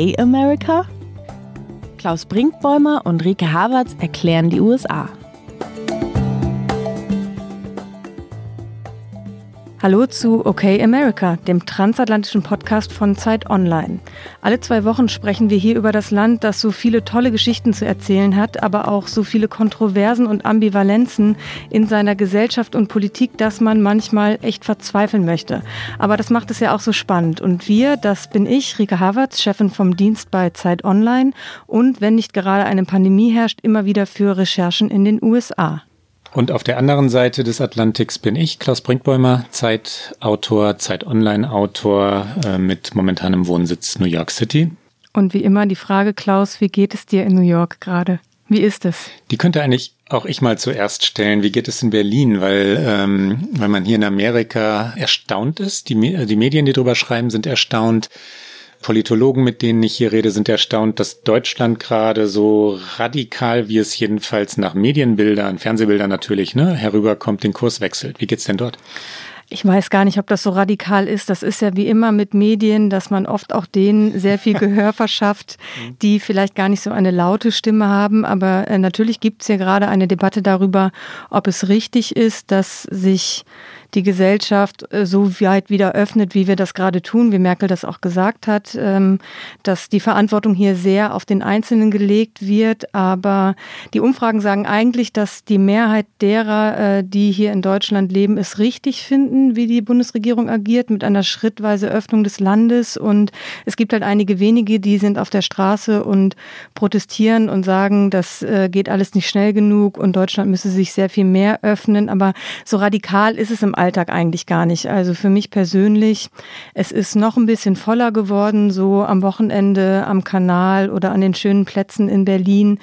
Okay America? Klaus Brinkbäumer und Rike Havertz erklären die USA. Hallo zu OK America, dem transatlantischen Podcast von Zeit Online. Alle zwei Wochen sprechen wir hier über das Land, das so viele tolle Geschichten zu erzählen hat, aber auch so viele Kontroversen und Ambivalenzen in seiner Gesellschaft und Politik, dass man manchmal echt verzweifeln möchte. Aber das macht es ja auch so spannend. Und wir, das bin ich, Rike Havertz, Chefin vom Dienst bei Zeit Online und, wenn nicht gerade eine Pandemie herrscht, immer wieder für Recherchen in den USA. Und auf der anderen Seite des Atlantiks bin ich, Klaus Brinkbäumer, Zeitautor, Zeit-Online-Autor äh, mit momentanem Wohnsitz New York City. Und wie immer die Frage, Klaus, wie geht es dir in New York gerade? Wie ist es? Die könnte eigentlich auch ich mal zuerst stellen. Wie geht es in Berlin? Weil, ähm, weil man hier in Amerika erstaunt ist. Die, die Medien, die drüber schreiben, sind erstaunt Politologen, mit denen ich hier rede, sind erstaunt, dass Deutschland gerade so radikal, wie es jedenfalls nach Medienbildern, Fernsehbildern natürlich, ne, herüberkommt, den Kurs wechselt. Wie geht's denn dort? Ich weiß gar nicht, ob das so radikal ist. Das ist ja wie immer mit Medien, dass man oft auch denen sehr viel Gehör verschafft, die vielleicht gar nicht so eine laute Stimme haben. Aber äh, natürlich gibt es ja gerade eine Debatte darüber, ob es richtig ist, dass sich die Gesellschaft äh, so weit wieder öffnet, wie wir das gerade tun, wie Merkel das auch gesagt hat, ähm, dass die Verantwortung hier sehr auf den Einzelnen gelegt wird. Aber die Umfragen sagen eigentlich, dass die Mehrheit derer, äh, die hier in Deutschland leben, es richtig finden, wie die Bundesregierung agiert, mit einer schrittweise Öffnung des Landes. Und es gibt halt einige wenige, die sind auf der Straße und protestieren und sagen, das äh, geht alles nicht schnell genug und Deutschland müsse sich sehr viel mehr öffnen. Aber so radikal ist es im Alltag eigentlich gar nicht. Also für mich persönlich, es ist noch ein bisschen voller geworden, so am Wochenende am Kanal oder an den schönen Plätzen in Berlin.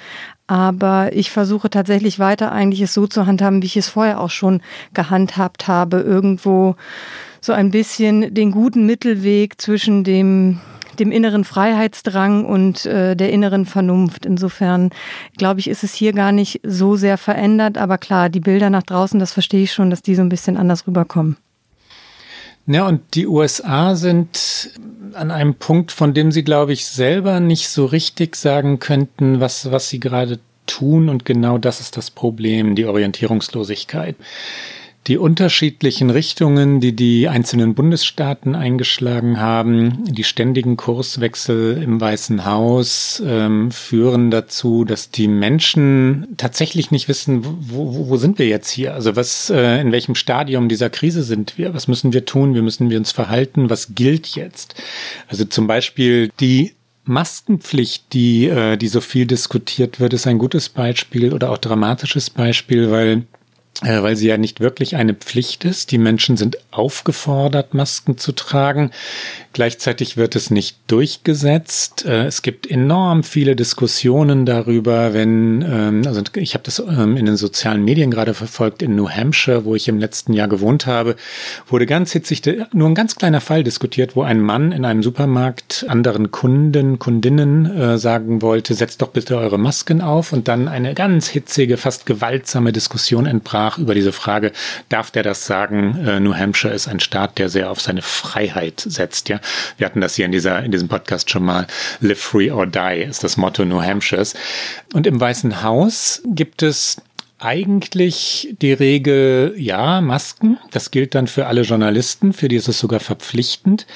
Aber ich versuche tatsächlich weiter eigentlich es so zu handhaben, wie ich es vorher auch schon gehandhabt habe. Irgendwo so ein bisschen den guten Mittelweg zwischen dem dem inneren Freiheitsdrang und äh, der inneren Vernunft. Insofern glaube ich, ist es hier gar nicht so sehr verändert. Aber klar, die Bilder nach draußen, das verstehe ich schon, dass die so ein bisschen anders rüberkommen. Ja, und die USA sind an einem Punkt, von dem sie, glaube ich, selber nicht so richtig sagen könnten, was, was sie gerade tun. Und genau das ist das Problem, die Orientierungslosigkeit die unterschiedlichen Richtungen, die die einzelnen Bundesstaaten eingeschlagen haben, die ständigen Kurswechsel im Weißen Haus ähm, führen dazu, dass die Menschen tatsächlich nicht wissen, wo, wo sind wir jetzt hier? Also was, äh, in welchem Stadium dieser Krise sind wir? Was müssen wir tun? Wie müssen wir uns verhalten? Was gilt jetzt? Also zum Beispiel die Maskenpflicht, die, äh, die so viel diskutiert wird, ist ein gutes Beispiel oder auch dramatisches Beispiel, weil weil sie ja nicht wirklich eine Pflicht ist. Die Menschen sind aufgefordert, Masken zu tragen. Gleichzeitig wird es nicht durchgesetzt. Äh, es gibt enorm viele Diskussionen darüber, wenn, ähm, also ich habe das ähm, in den sozialen Medien gerade verfolgt, in New Hampshire, wo ich im letzten Jahr gewohnt habe, wurde ganz hitzig, nur ein ganz kleiner Fall diskutiert, wo ein Mann in einem Supermarkt anderen Kunden, Kundinnen äh, sagen wollte, setzt doch bitte eure Masken auf und dann eine ganz hitzige, fast gewaltsame Diskussion entbrach sprach über diese Frage, darf der das sagen? Äh, New Hampshire ist ein Staat, der sehr auf seine Freiheit setzt. Ja, wir hatten das hier in dieser in diesem Podcast schon mal. Live free or die ist das Motto New Hampshires. Und im Weißen Haus gibt es eigentlich die Regel, ja, Masken. Das gilt dann für alle Journalisten, für die ist es sogar verpflichtend.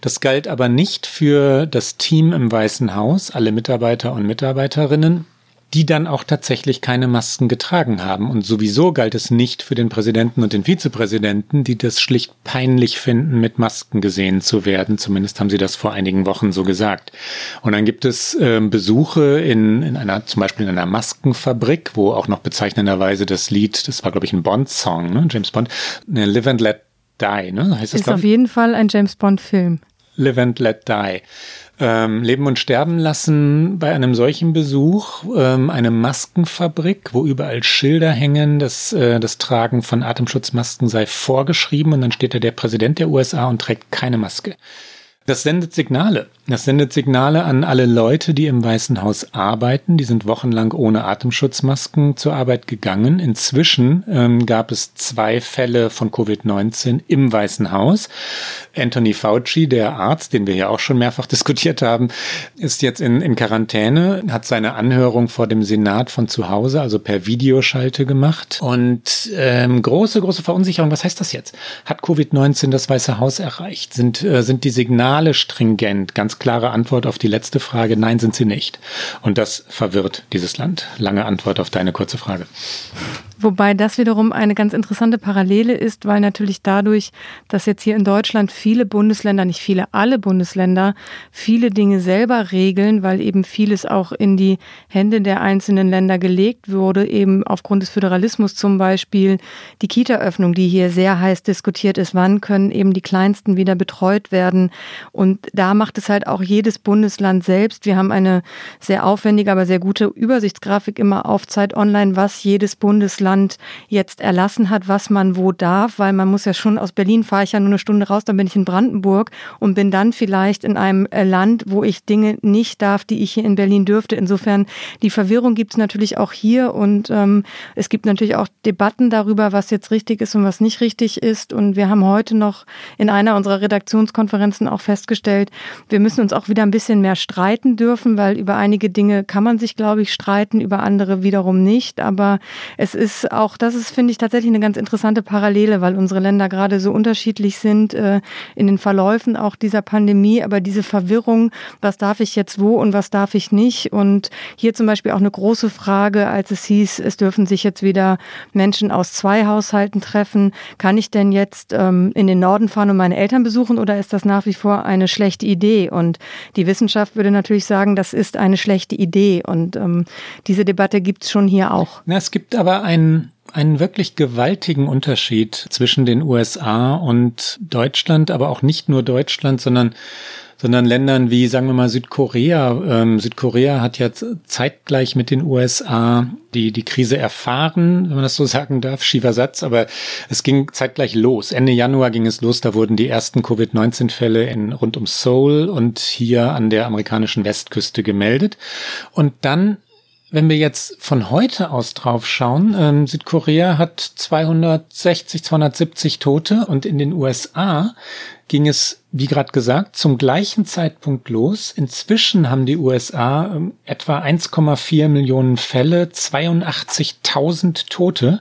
Das galt aber nicht für das Team im Weißen Haus, alle Mitarbeiter und Mitarbeiterinnen die dann auch tatsächlich keine Masken getragen haben. Und sowieso galt es nicht für den Präsidenten und den Vizepräsidenten, die das schlicht peinlich finden, mit Masken gesehen zu werden. Zumindest haben sie das vor einigen Wochen so gesagt. Und dann gibt es äh, Besuche in, in einer, zum Beispiel in einer Maskenfabrik, wo auch noch bezeichnenderweise das Lied, das war glaube ich ein Bond-Song, ne? James Bond, ne, Live and Let Die, ne? Heißt das, Ist auf jeden Fall ein James Bond-Film. Live and Let Die ähm, Leben und Sterben lassen bei einem solchen Besuch ähm, eine Maskenfabrik, wo überall Schilder hängen, dass äh, das Tragen von Atemschutzmasken sei vorgeschrieben und dann steht da der Präsident der USA und trägt keine Maske. Das sendet Signale. Das sendet Signale an alle Leute, die im Weißen Haus arbeiten. Die sind wochenlang ohne Atemschutzmasken zur Arbeit gegangen. Inzwischen ähm, gab es zwei Fälle von Covid-19 im Weißen Haus. Anthony Fauci, der Arzt, den wir ja auch schon mehrfach diskutiert haben, ist jetzt in, in Quarantäne, hat seine Anhörung vor dem Senat von zu Hause, also per Videoschalte gemacht. Und ähm, große, große Verunsicherung. Was heißt das jetzt? Hat Covid-19 das Weiße Haus erreicht? Sind, äh, sind die Signale Signale stringent? Ganz klare Antwort auf die letzte Frage, nein, sind sie nicht. Und das verwirrt dieses Land. Lange Antwort auf deine kurze Frage. Wobei das wiederum eine ganz interessante Parallele ist, weil natürlich dadurch, dass jetzt hier in Deutschland viele Bundesländer, nicht viele, alle Bundesländer, viele Dinge selber regeln, weil eben vieles auch in die Hände der einzelnen Länder gelegt wurde, eben aufgrund des Föderalismus zum Beispiel die Kita-Öffnung, die hier sehr heiß diskutiert ist, wann können eben die Kleinsten wieder betreut werden. Und da macht es halt auch jedes Bundesland selbst. Wir haben eine sehr aufwendige, aber sehr gute Übersichtsgrafik immer auf Zeit Online, was jedes Bundesland Land jetzt erlassen hat, was man wo darf, weil man muss ja schon aus Berlin fahre ich ja nur eine Stunde raus, dann bin ich in Brandenburg und bin dann vielleicht in einem äh, Land, wo ich Dinge nicht darf, die ich hier in Berlin dürfte. Insofern die Verwirrung gibt es natürlich auch hier und ähm, es gibt natürlich auch Debatten darüber, was jetzt richtig ist und was nicht richtig ist. Und wir haben heute noch in einer unserer Redaktionskonferenzen auch festgestellt, wir müssen uns auch wieder ein bisschen mehr streiten dürfen, weil über einige Dinge kann man sich, glaube ich, streiten, über andere wiederum nicht. Aber es ist auch, das ist, finde ich, tatsächlich eine ganz interessante Parallele, weil unsere Länder gerade so unterschiedlich sind äh, in den Verläufen auch dieser Pandemie. Aber diese Verwirrung, was darf ich jetzt wo und was darf ich nicht? Und hier zum Beispiel auch eine große Frage, als es hieß, es dürfen sich jetzt wieder Menschen aus zwei Haushalten treffen. Kann ich denn jetzt ähm, in den Norden fahren und meine Eltern besuchen oder ist das nach wie vor eine schlechte Idee? Und die Wissenschaft würde natürlich sagen, das ist eine schlechte Idee. Und ähm, diese Debatte gibt es schon hier auch. Na, es gibt aber einen einen, wirklich gewaltigen Unterschied zwischen den USA und Deutschland, aber auch nicht nur Deutschland, sondern sondern Ländern wie, sagen wir mal, Südkorea. Ähm, Südkorea hat ja zeitgleich mit den USA die, die Krise erfahren, wenn man das so sagen darf, schiefer Satz, aber es ging zeitgleich los. Ende Januar ging es los, da wurden die ersten Covid-19-Fälle in, rund um Seoul und hier an der amerikanischen Westküste gemeldet. Und dann wenn wir jetzt von heute aus drauf schauen, ähm, Südkorea hat 260, 270 Tote und in den USA ging es, wie gerade gesagt, zum gleichen Zeitpunkt los. Inzwischen haben die USA ähm, etwa 1,4 Millionen Fälle, 82.000 Tote.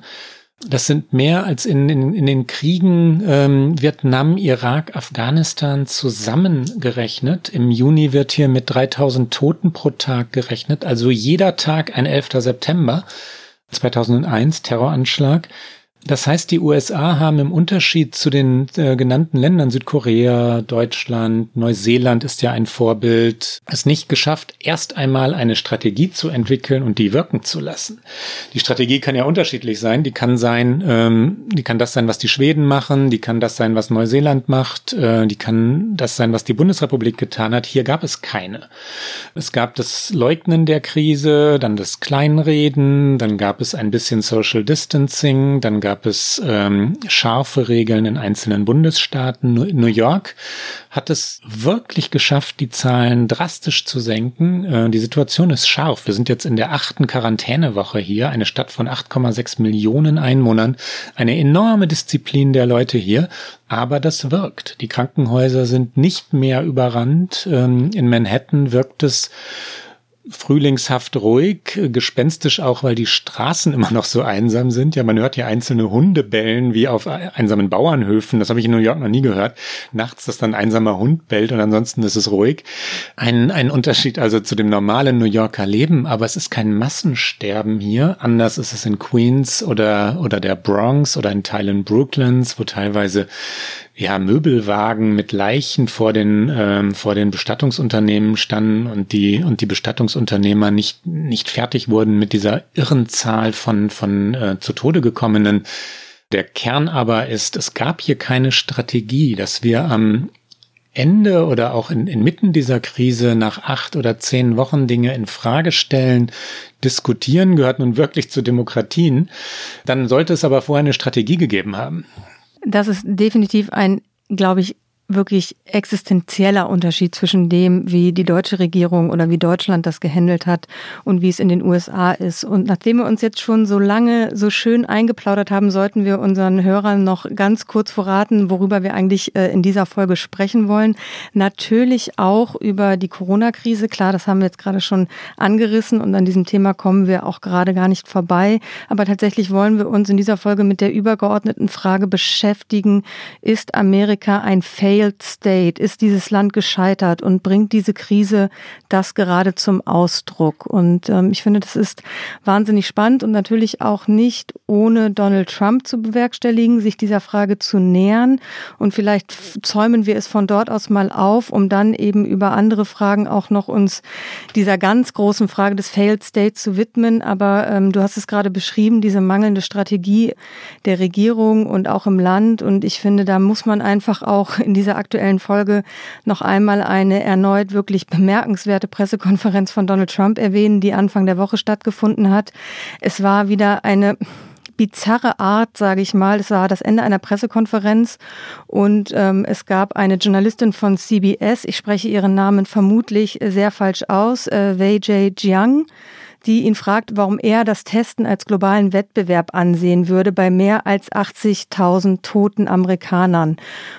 Das sind mehr als in, in, in den Kriegen ähm, Vietnam, Irak, Afghanistan zusammengerechnet. Im Juni wird hier mit 3000 Toten pro Tag gerechnet, also jeder Tag ein 11. September 2001 Terroranschlag. Das heißt, die USA haben im Unterschied zu den äh, genannten Ländern, Südkorea, Deutschland, Neuseeland ist ja ein Vorbild, es nicht geschafft, erst einmal eine Strategie zu entwickeln und die wirken zu lassen. Die Strategie kann ja unterschiedlich sein. Die kann sein, ähm, die kann das sein, was die Schweden machen, die kann das sein, was Neuseeland macht, äh, die kann das sein, was die Bundesrepublik getan hat. Hier gab es keine. Es gab das Leugnen der Krise, dann das Kleinreden, dann gab es ein bisschen Social Distancing, dann gab gab es ähm, scharfe Regeln in einzelnen Bundesstaaten. New York hat es wirklich geschafft, die Zahlen drastisch zu senken. Äh, die Situation ist scharf. Wir sind jetzt in der achten Quarantänewoche hier, eine Stadt von 8,6 Millionen Einwohnern, eine enorme Disziplin der Leute hier. Aber das wirkt. Die Krankenhäuser sind nicht mehr überrannt. Ähm, in Manhattan wirkt es frühlingshaft ruhig, gespenstisch auch, weil die Straßen immer noch so einsam sind. Ja, man hört ja einzelne Hunde bellen wie auf einsamen Bauernhöfen. Das habe ich in New York noch nie gehört. Nachts, dass dann ein einsamer Hund bellt und ansonsten ist es ruhig. Ein, ein Unterschied also zu dem normalen New Yorker Leben, aber es ist kein Massensterben hier. Anders ist es in Queens oder, oder der Bronx oder in Teilen Brooklyns, wo teilweise ja, Möbelwagen mit Leichen vor den, ähm, vor den Bestattungsunternehmen standen und die, und die Bestattungsunternehmer nicht, nicht fertig wurden mit dieser irren Zahl von, von äh, zu Tode gekommenen. Der Kern aber ist, es gab hier keine Strategie, dass wir am Ende oder auch in, inmitten dieser Krise nach acht oder zehn Wochen Dinge in Frage stellen, diskutieren, gehört nun wirklich zu Demokratien, dann sollte es aber vorher eine Strategie gegeben haben. Das ist definitiv ein, glaube ich, wirklich existenzieller Unterschied zwischen dem, wie die deutsche Regierung oder wie Deutschland das gehandelt hat und wie es in den USA ist. Und nachdem wir uns jetzt schon so lange so schön eingeplaudert haben, sollten wir unseren Hörern noch ganz kurz verraten, worüber wir eigentlich äh, in dieser Folge sprechen wollen. Natürlich auch über die Corona-Krise. Klar, das haben wir jetzt gerade schon angerissen und an diesem Thema kommen wir auch gerade gar nicht vorbei. Aber tatsächlich wollen wir uns in dieser Folge mit der übergeordneten Frage beschäftigen, ist Amerika ein failed state? Ist dieses Land gescheitert und bringt diese Krise das gerade zum Ausdruck? Und ähm, ich finde, das ist wahnsinnig spannend und natürlich auch nicht ohne Donald Trump zu bewerkstelligen, sich dieser Frage zu nähern. Und vielleicht zäumen wir es von dort aus mal auf, um dann eben über andere Fragen auch noch uns dieser ganz großen Frage des Failed State zu widmen. Aber ähm, du hast es gerade beschrieben, diese mangelnde Strategie der Regierung und auch im Land. Und ich finde, da muss man einfach auch in dieser aktuellen Folge noch einmal eine erneut wirklich bemerkenswerte Pressekonferenz von Donald Trump erwähnen, die Anfang der Woche stattgefunden hat. Es war wieder eine bizarre Art, sage ich mal. Es war das Ende einer Pressekonferenz und ähm, es gab eine Journalistin von CBS, ich spreche ihren Namen vermutlich sehr falsch aus, äh, Wei J. Jiang die ihn fragt, warum er das Testen als globalen Wettbewerb ansehen würde bei mehr als 80.000 toten Amerikanern.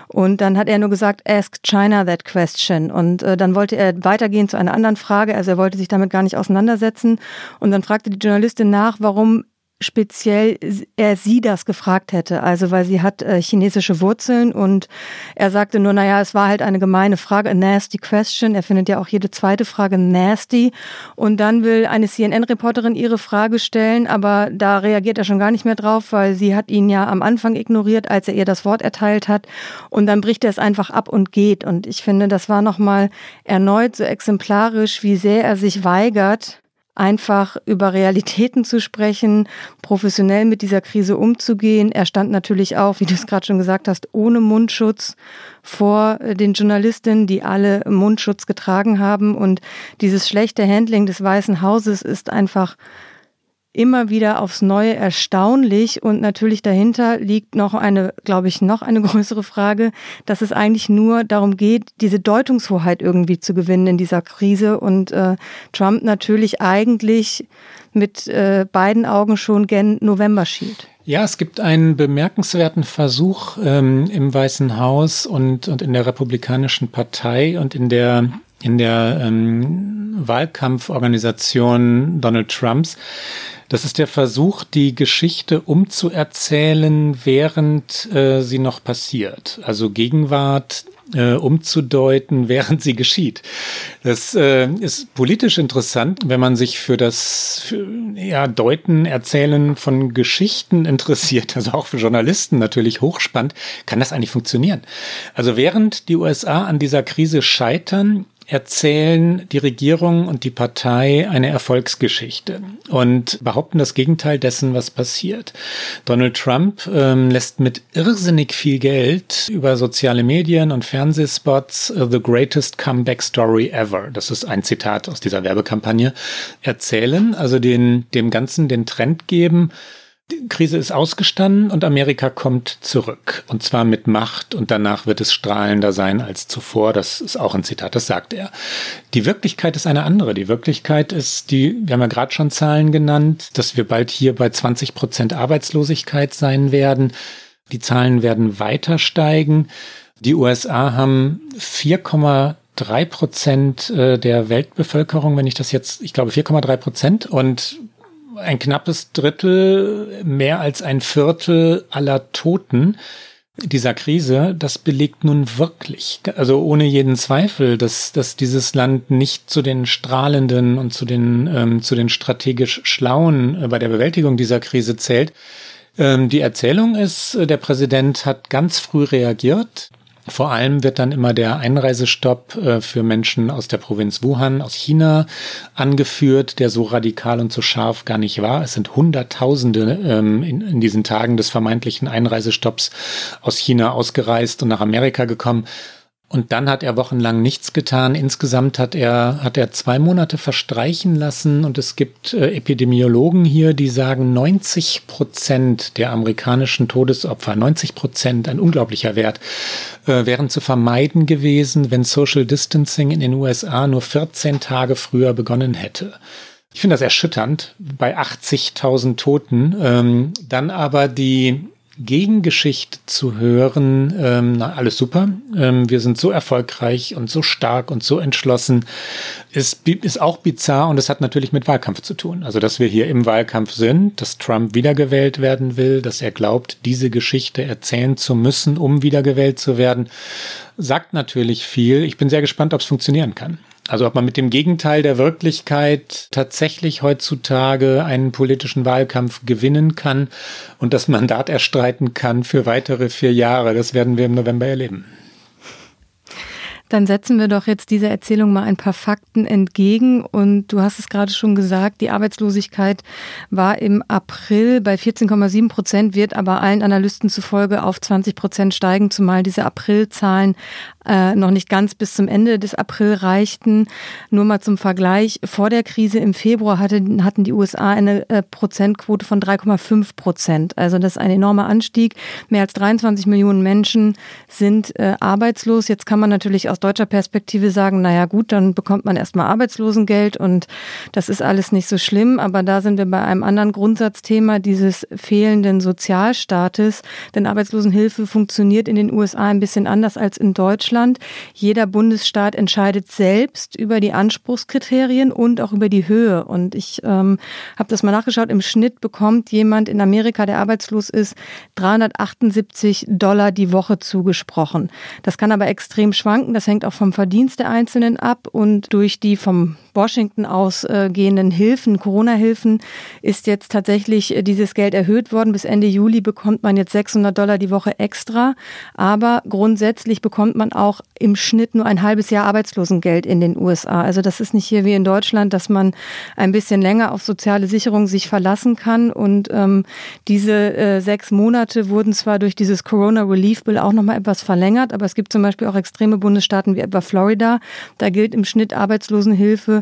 Und dann hat er nur gesagt, ask China that question. Und äh, dann wollte er weitergehen zu einer anderen Frage. Also er wollte sich damit gar nicht auseinandersetzen. Und dann fragte die Journalistin nach, warum speziell er sie das gefragt hätte. Also weil sie hat äh, chinesische Wurzeln und er sagte nur, naja, es war halt eine gemeine Frage, a nasty question. Er findet ja auch jede zweite Frage nasty. Und dann will eine CNN-Reporterin ihre Frage stellen, aber da reagiert er schon gar nicht mehr drauf, weil sie hat ihn ja am Anfang ignoriert, als er ihr das Wort erteilt hat. Und dann bricht er es einfach ab und geht. Und ich finde, das war nochmal erneut so exemplarisch, wie sehr er sich weigert, einfach über Realitäten zu sprechen, professionell mit dieser Krise umzugehen. Er stand natürlich auch, wie du es gerade schon gesagt hast, ohne Mundschutz vor den Journalistinnen, die alle Mundschutz getragen haben. Und dieses schlechte Handling des Weißen Hauses ist einfach immer wieder aufs Neue erstaunlich und natürlich dahinter liegt noch eine, glaube ich, noch eine größere Frage, dass es eigentlich nur darum geht, diese Deutungshoheit irgendwie zu gewinnen in dieser Krise und äh, Trump natürlich eigentlich mit äh, beiden Augen schon gen November schielt. Ja, es gibt einen bemerkenswerten Versuch ähm, im Weißen Haus und, und in der Republikanischen Partei und in der in der ähm, Wahlkampforganisation Donald Trumps, das ist der Versuch, die Geschichte umzuerzählen, während äh, sie noch passiert. Also Gegenwart äh, umzudeuten, während sie geschieht. Das äh, ist politisch interessant, wenn man sich für das für, ja, Deuten, Erzählen von Geschichten interessiert, also auch für Journalisten natürlich hochspannend, kann das eigentlich funktionieren. Also während die USA an dieser Krise scheitern, erzählen die Regierung und die Partei eine Erfolgsgeschichte und behaupten das Gegenteil dessen, was passiert. Donald Trump ähm, lässt mit irrsinnig viel Geld über soziale Medien und Fernsehspots uh, The Greatest Comeback Story Ever, das ist ein Zitat aus dieser Werbekampagne, erzählen, also den, dem Ganzen den Trend geben, die Krise ist ausgestanden und Amerika kommt zurück. Und zwar mit Macht und danach wird es strahlender sein als zuvor. Das ist auch ein Zitat, das sagt er. Die Wirklichkeit ist eine andere. Die Wirklichkeit ist die, wir haben ja gerade schon Zahlen genannt, dass wir bald hier bei 20 Prozent Arbeitslosigkeit sein werden. Die Zahlen werden weiter steigen. Die USA haben 4,3 Prozent äh, der Weltbevölkerung, wenn ich das jetzt, ich glaube 4,3 Prozent und ein knappes Drittel, mehr als ein Viertel aller Toten dieser Krise, das belegt nun wirklich, also ohne jeden Zweifel, dass, dass dieses Land nicht zu den strahlenden und zu den, ähm, zu den strategisch Schlauen äh, bei der Bewältigung dieser Krise zählt. Ähm, die Erzählung ist, äh, der Präsident hat ganz früh reagiert. Vor allem wird dann immer der Einreisestopp äh, für Menschen aus der Provinz Wuhan, aus China angeführt, der so radikal und so scharf gar nicht war. Es sind Hunderttausende ähm, in, in diesen Tagen des vermeintlichen Einreisestopps aus China ausgereist und nach Amerika gekommen. Und dann hat er wochenlang nichts getan. Insgesamt hat er, hat er zwei Monate verstreichen lassen. Und es gibt äh, Epidemiologen hier, die sagen, 90 Prozent der amerikanischen Todesopfer, 90 Prozent, ein unglaublicher Wert, äh, wären zu vermeiden gewesen, wenn Social Distancing in den USA nur 14 Tage früher begonnen hätte. Ich finde das erschütternd bei 80.000 Toten. Ähm, dann aber die Gegengeschichte zu hören, ähm, na, alles super, ähm, wir sind so erfolgreich und so stark und so entschlossen, ist, ist auch bizarr und es hat natürlich mit Wahlkampf zu tun. Also, dass wir hier im Wahlkampf sind, dass Trump wiedergewählt werden will, dass er glaubt, diese Geschichte erzählen zu müssen, um wiedergewählt zu werden, sagt natürlich viel. Ich bin sehr gespannt, ob es funktionieren kann. Also ob man mit dem Gegenteil der Wirklichkeit tatsächlich heutzutage einen politischen Wahlkampf gewinnen kann und das Mandat erstreiten kann für weitere vier Jahre, das werden wir im November erleben. Dann setzen wir doch jetzt dieser Erzählung mal ein paar Fakten entgegen. Und du hast es gerade schon gesagt, die Arbeitslosigkeit war im April bei 14,7 Prozent, wird aber allen Analysten zufolge auf 20 Prozent steigen, zumal diese Aprilzahlen äh, noch nicht ganz bis zum Ende des April reichten. Nur mal zum Vergleich, vor der Krise im Februar hatte, hatten die USA eine äh, Prozentquote von 3,5 Prozent. Also das ist ein enormer Anstieg. Mehr als 23 Millionen Menschen sind äh, arbeitslos. Jetzt kann man natürlich aus deutscher Perspektive sagen, naja gut, dann bekommt man erstmal Arbeitslosengeld und das ist alles nicht so schlimm. Aber da sind wir bei einem anderen Grundsatzthema dieses fehlenden Sozialstaates. Denn Arbeitslosenhilfe funktioniert in den USA ein bisschen anders als in Deutschland. Jeder Bundesstaat entscheidet selbst über die Anspruchskriterien und auch über die Höhe. Und ich ähm, habe das mal nachgeschaut. Im Schnitt bekommt jemand in Amerika, der arbeitslos ist, 378 Dollar die Woche zugesprochen. Das kann aber extrem schwanken. Das hängt auch vom Verdienst der Einzelnen ab und durch die vom Washington ausgehenden Hilfen, Corona-Hilfen, ist jetzt tatsächlich äh, dieses Geld erhöht worden. Bis Ende Juli bekommt man jetzt 600 Dollar die Woche extra. Aber grundsätzlich bekommt man auch im Schnitt nur ein halbes Jahr Arbeitslosengeld in den USA. Also das ist nicht hier wie in Deutschland, dass man ein bisschen länger auf soziale Sicherung sich verlassen kann. Und ähm, diese äh, sechs Monate wurden zwar durch dieses Corona Relief Bill auch nochmal etwas verlängert, aber es gibt zum Beispiel auch extreme Bundesstaaten, Staaten wie etwa Florida. Da gilt im Schnitt Arbeitslosenhilfe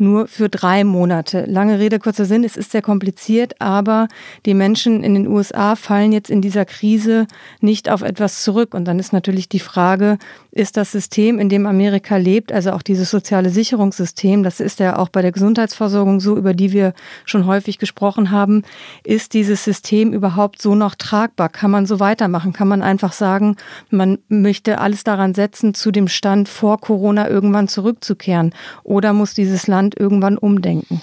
nur für drei Monate. Lange Rede, kurzer Sinn, es ist sehr kompliziert, aber die Menschen in den USA fallen jetzt in dieser Krise nicht auf etwas zurück. Und dann ist natürlich die Frage, ist das System, in dem Amerika lebt, also auch dieses soziale Sicherungssystem, das ist ja auch bei der Gesundheitsversorgung so, über die wir schon häufig gesprochen haben, ist dieses System überhaupt so noch tragbar? Kann man so weitermachen? Kann man einfach sagen, man möchte alles daran setzen, zu dem Stand vor Corona irgendwann zurückzukehren? Oder muss dieses Land irgendwann umdenken?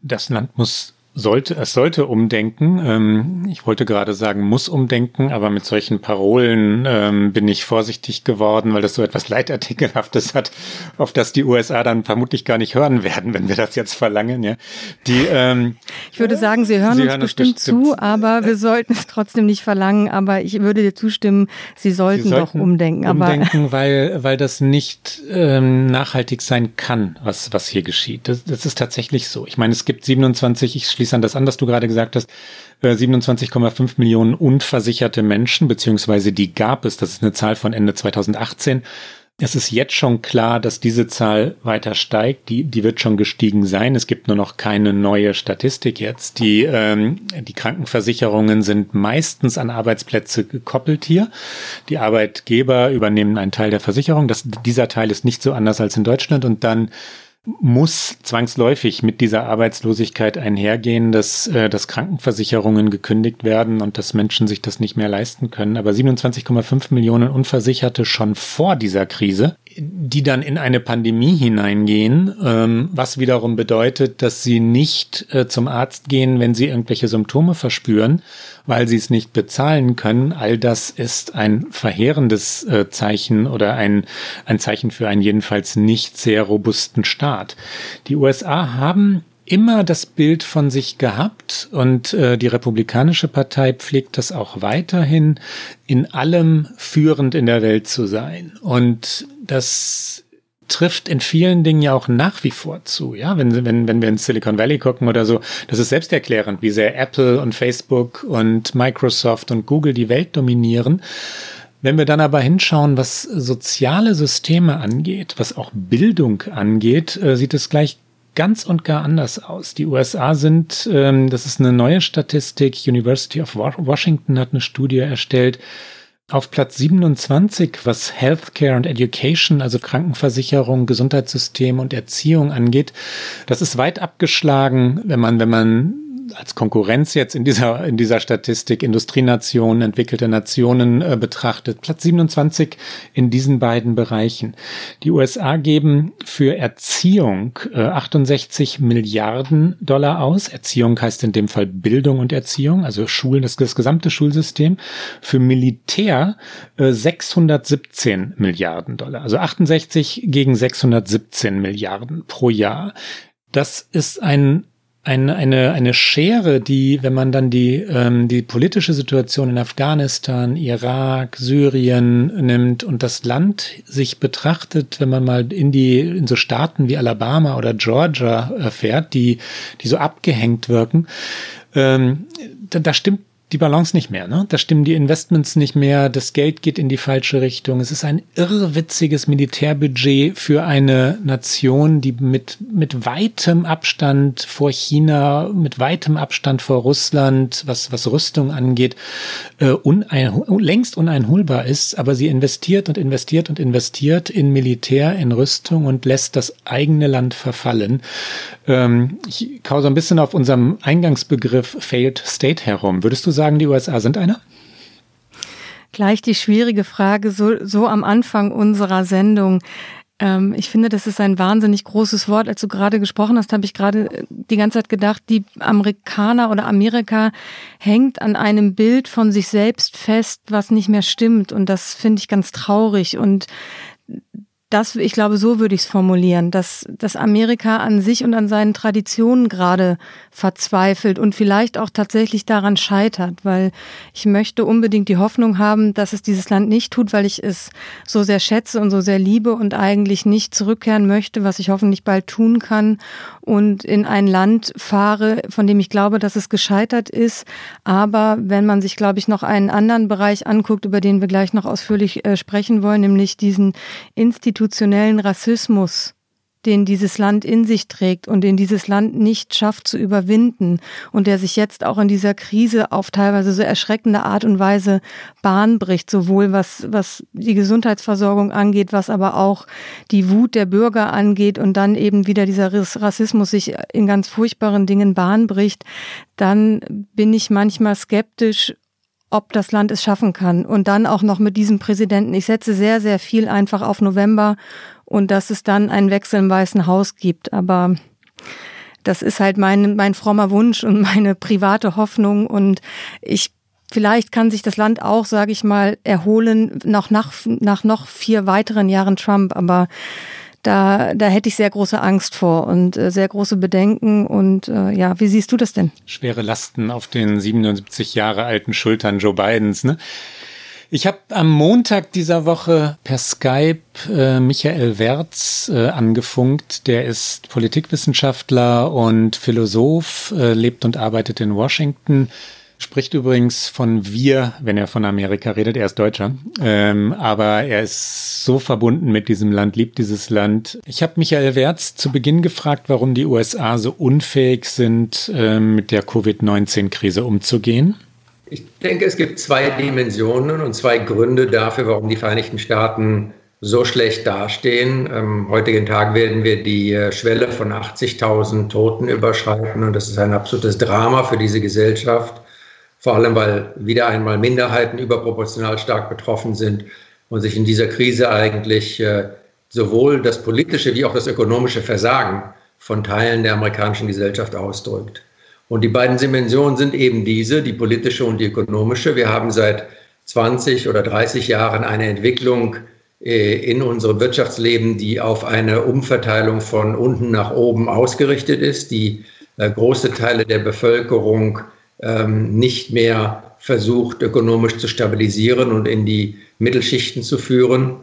Das Land muss sollte, es sollte umdenken. Ähm, ich wollte gerade sagen, muss umdenken, aber mit solchen Parolen ähm, bin ich vorsichtig geworden, weil das so etwas Leitartikelhaftes hat, auf das die USA dann vermutlich gar nicht hören werden, wenn wir das jetzt verlangen. Ja, die. Ähm, ich würde sagen, sie hören, sie uns, hören bestimmt uns bestimmt zu, aber wir sollten es trotzdem nicht verlangen. Aber ich würde dir zustimmen, sie sollten, sie sollten doch umdenken. Aber umdenken, weil weil das nicht ähm, nachhaltig sein kann, was was hier geschieht. Das, das ist tatsächlich so. Ich meine, es gibt 27. Ich schließe schließe an das an, du gerade gesagt hast, 27,5 äh, Millionen unversicherte Menschen, beziehungsweise die gab es, das ist eine Zahl von Ende 2018. Es ist jetzt schon klar, dass diese Zahl weiter steigt. Die, die wird schon gestiegen sein. Es gibt nur noch keine neue Statistik jetzt. Die, ähm, die Krankenversicherungen sind meistens an Arbeitsplätze gekoppelt hier. Die Arbeitgeber übernehmen einen Teil der Versicherung. Das, dieser Teil ist nicht so anders als in Deutschland. Und dann muss zwangsläufig mit dieser Arbeitslosigkeit einhergehen, dass, äh, dass Krankenversicherungen gekündigt werden und dass Menschen sich das nicht mehr leisten können. Aber 27,5 Millionen Unversicherte schon vor dieser Krise die dann in eine Pandemie hineingehen, ähm, was wiederum bedeutet, dass sie nicht äh, zum Arzt gehen, wenn sie irgendwelche Symptome verspüren, weil sie es nicht bezahlen können. All das ist ein verheerendes äh, Zeichen oder ein, ein Zeichen für einen jedenfalls nicht sehr robusten Staat. Die USA haben immer das Bild von sich gehabt und äh, die Republikanische Partei pflegt das auch weiterhin, in allem führend in der Welt zu sein. Und das trifft in vielen Dingen ja auch nach wie vor zu. Ja, wenn, wenn, wenn wir in Silicon Valley gucken oder so, das ist selbsterklärend, wie sehr Apple und Facebook und Microsoft und Google die Welt dominieren. Wenn wir dann aber hinschauen, was soziale Systeme angeht, was auch Bildung angeht, äh, sieht es gleich ganz und gar anders aus. Die USA sind, ähm, das ist eine neue Statistik, University of Washington hat eine Studie erstellt, auf Platz 27, was Healthcare und Education, also Krankenversicherung, Gesundheitssystem und Erziehung angeht. Das ist weit abgeschlagen, wenn man, wenn man als Konkurrenz jetzt in dieser, in dieser Statistik Industrienationen, entwickelte Nationen äh, betrachtet. Platz 27 in diesen beiden Bereichen. Die USA geben für Erziehung äh, 68 Milliarden Dollar aus. Erziehung heißt in dem Fall Bildung und Erziehung, also Schulen, das, das gesamte Schulsystem. Für Militär äh, 617 Milliarden Dollar. Also 68 gegen 617 Milliarden pro Jahr. Das ist ein eine, eine, eine Schere, die, wenn man dann die, ähm, die politische Situation in Afghanistan, Irak, Syrien nimmt und das Land sich betrachtet, wenn man mal in die, in so Staaten wie Alabama oder Georgia äh, fährt, die, die so abgehängt wirken, ähm, da, da stimmt die Balance nicht mehr. Ne? Da stimmen die Investments nicht mehr, das Geld geht in die falsche Richtung. Es ist ein irrwitziges Militärbudget für eine Nation, die mit, mit weitem Abstand vor China, mit weitem Abstand vor Russland, was, was Rüstung angeht, äh, unein, längst uneinholbar ist. Aber sie investiert und investiert und investiert in Militär, in Rüstung und lässt das eigene Land verfallen. Ähm, ich kau so ein bisschen auf unserem Eingangsbegriff Failed State herum. Würdest du sagen, sagen, die USA sind eine? Gleich die schwierige Frage, so, so am Anfang unserer Sendung. Ähm, ich finde, das ist ein wahnsinnig großes Wort. Als du gerade gesprochen hast, habe ich gerade die ganze Zeit gedacht, die Amerikaner oder Amerika hängt an einem Bild von sich selbst fest, was nicht mehr stimmt. Und das finde ich ganz traurig. Und das, ich glaube, so würde ich es formulieren, dass, dass Amerika an sich und an seinen Traditionen gerade verzweifelt und vielleicht auch tatsächlich daran scheitert, weil ich möchte unbedingt die Hoffnung haben, dass es dieses Land nicht tut, weil ich es so sehr schätze und so sehr liebe und eigentlich nicht zurückkehren möchte, was ich hoffentlich bald tun kann und in ein Land fahre, von dem ich glaube, dass es gescheitert ist. Aber wenn man sich, glaube ich, noch einen anderen Bereich anguckt, über den wir gleich noch ausführlich äh, sprechen wollen, nämlich diesen institutionellen Rassismus, den dieses Land in sich trägt und den dieses Land nicht schafft zu überwinden und der sich jetzt auch in dieser Krise auf teilweise so erschreckende Art und Weise Bahn bricht, sowohl was, was die Gesundheitsversorgung angeht, was aber auch die Wut der Bürger angeht und dann eben wieder dieser Rassismus sich in ganz furchtbaren Dingen Bahn bricht, dann bin ich manchmal skeptisch, ob das Land es schaffen kann. Und dann auch noch mit diesem Präsidenten. Ich setze sehr, sehr viel einfach auf November und dass es dann einen Wechsel im Weißen Haus gibt. Aber das ist halt mein, mein frommer Wunsch und meine private Hoffnung. Und ich Vielleicht kann sich das Land auch, sage ich mal, erholen nach, nach, nach noch vier weiteren Jahren Trump. Aber da, da hätte ich sehr große Angst vor und äh, sehr große Bedenken. Und äh, ja, wie siehst du das denn? Schwere Lasten auf den 77 Jahre alten Schultern Joe Bidens. Ne? Ich habe am Montag dieser Woche per Skype äh, Michael Wertz äh, angefunkt. Der ist Politikwissenschaftler und Philosoph, äh, lebt und arbeitet in Washington. Spricht übrigens von wir, wenn er von Amerika redet. Er ist Deutscher. Ähm, aber er ist so verbunden mit diesem Land, liebt dieses Land. Ich habe Michael Wertz zu Beginn gefragt, warum die USA so unfähig sind, äh, mit der Covid-19-Krise umzugehen. Ich denke, es gibt zwei Dimensionen und zwei Gründe dafür, warum die Vereinigten Staaten so schlecht dastehen. Am heutigen Tag werden wir die äh, Schwelle von 80.000 Toten überschreiten und das ist ein absolutes Drama für diese Gesellschaft. Vor allem, weil wieder einmal Minderheiten überproportional stark betroffen sind und sich in dieser Krise eigentlich äh, sowohl das politische wie auch das ökonomische Versagen von Teilen der amerikanischen Gesellschaft ausdrückt. Und die beiden Dimensionen sind eben diese, die politische und die ökonomische. Wir haben seit 20 oder 30 Jahren eine Entwicklung äh, in unserem Wirtschaftsleben, die auf eine Umverteilung von unten nach oben ausgerichtet ist, die äh, große Teile der Bevölkerung ähm, nicht mehr versucht, ökonomisch zu stabilisieren und in die Mittelschichten zu führen.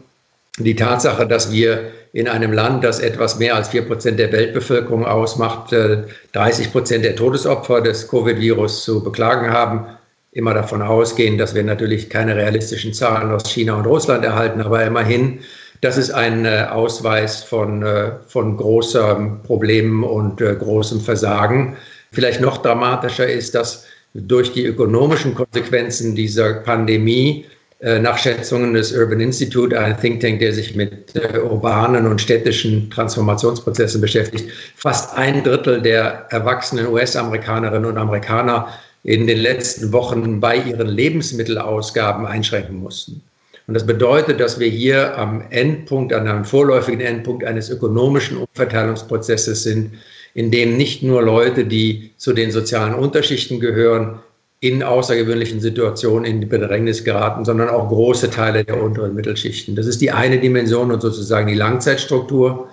Die Tatsache, dass wir in einem Land, das etwas mehr als vier Prozent der Weltbevölkerung ausmacht, 30 äh, Prozent der Todesopfer des Covid-Virus zu beklagen haben, immer davon ausgehen, dass wir natürlich keine realistischen Zahlen aus China und Russland erhalten, aber immerhin, das ist ein äh, Ausweis von, äh, von großen Problemen und großem Versagen. Vielleicht noch dramatischer ist, dass durch die ökonomischen Konsequenzen dieser Pandemie nach Schätzungen des Urban Institute, ein Think Tank, der sich mit urbanen und städtischen Transformationsprozessen beschäftigt, fast ein Drittel der erwachsenen US-Amerikanerinnen und Amerikaner in den letzten Wochen bei ihren Lebensmittelausgaben einschränken mussten. Und das bedeutet, dass wir hier am Endpunkt, an einem vorläufigen Endpunkt eines ökonomischen Umverteilungsprozesses sind, in dem nicht nur Leute, die zu den sozialen Unterschichten gehören, in außergewöhnlichen Situationen in die Bedrängnis geraten, sondern auch große Teile der unteren Mittelschichten. Das ist die eine Dimension und sozusagen die Langzeitstruktur.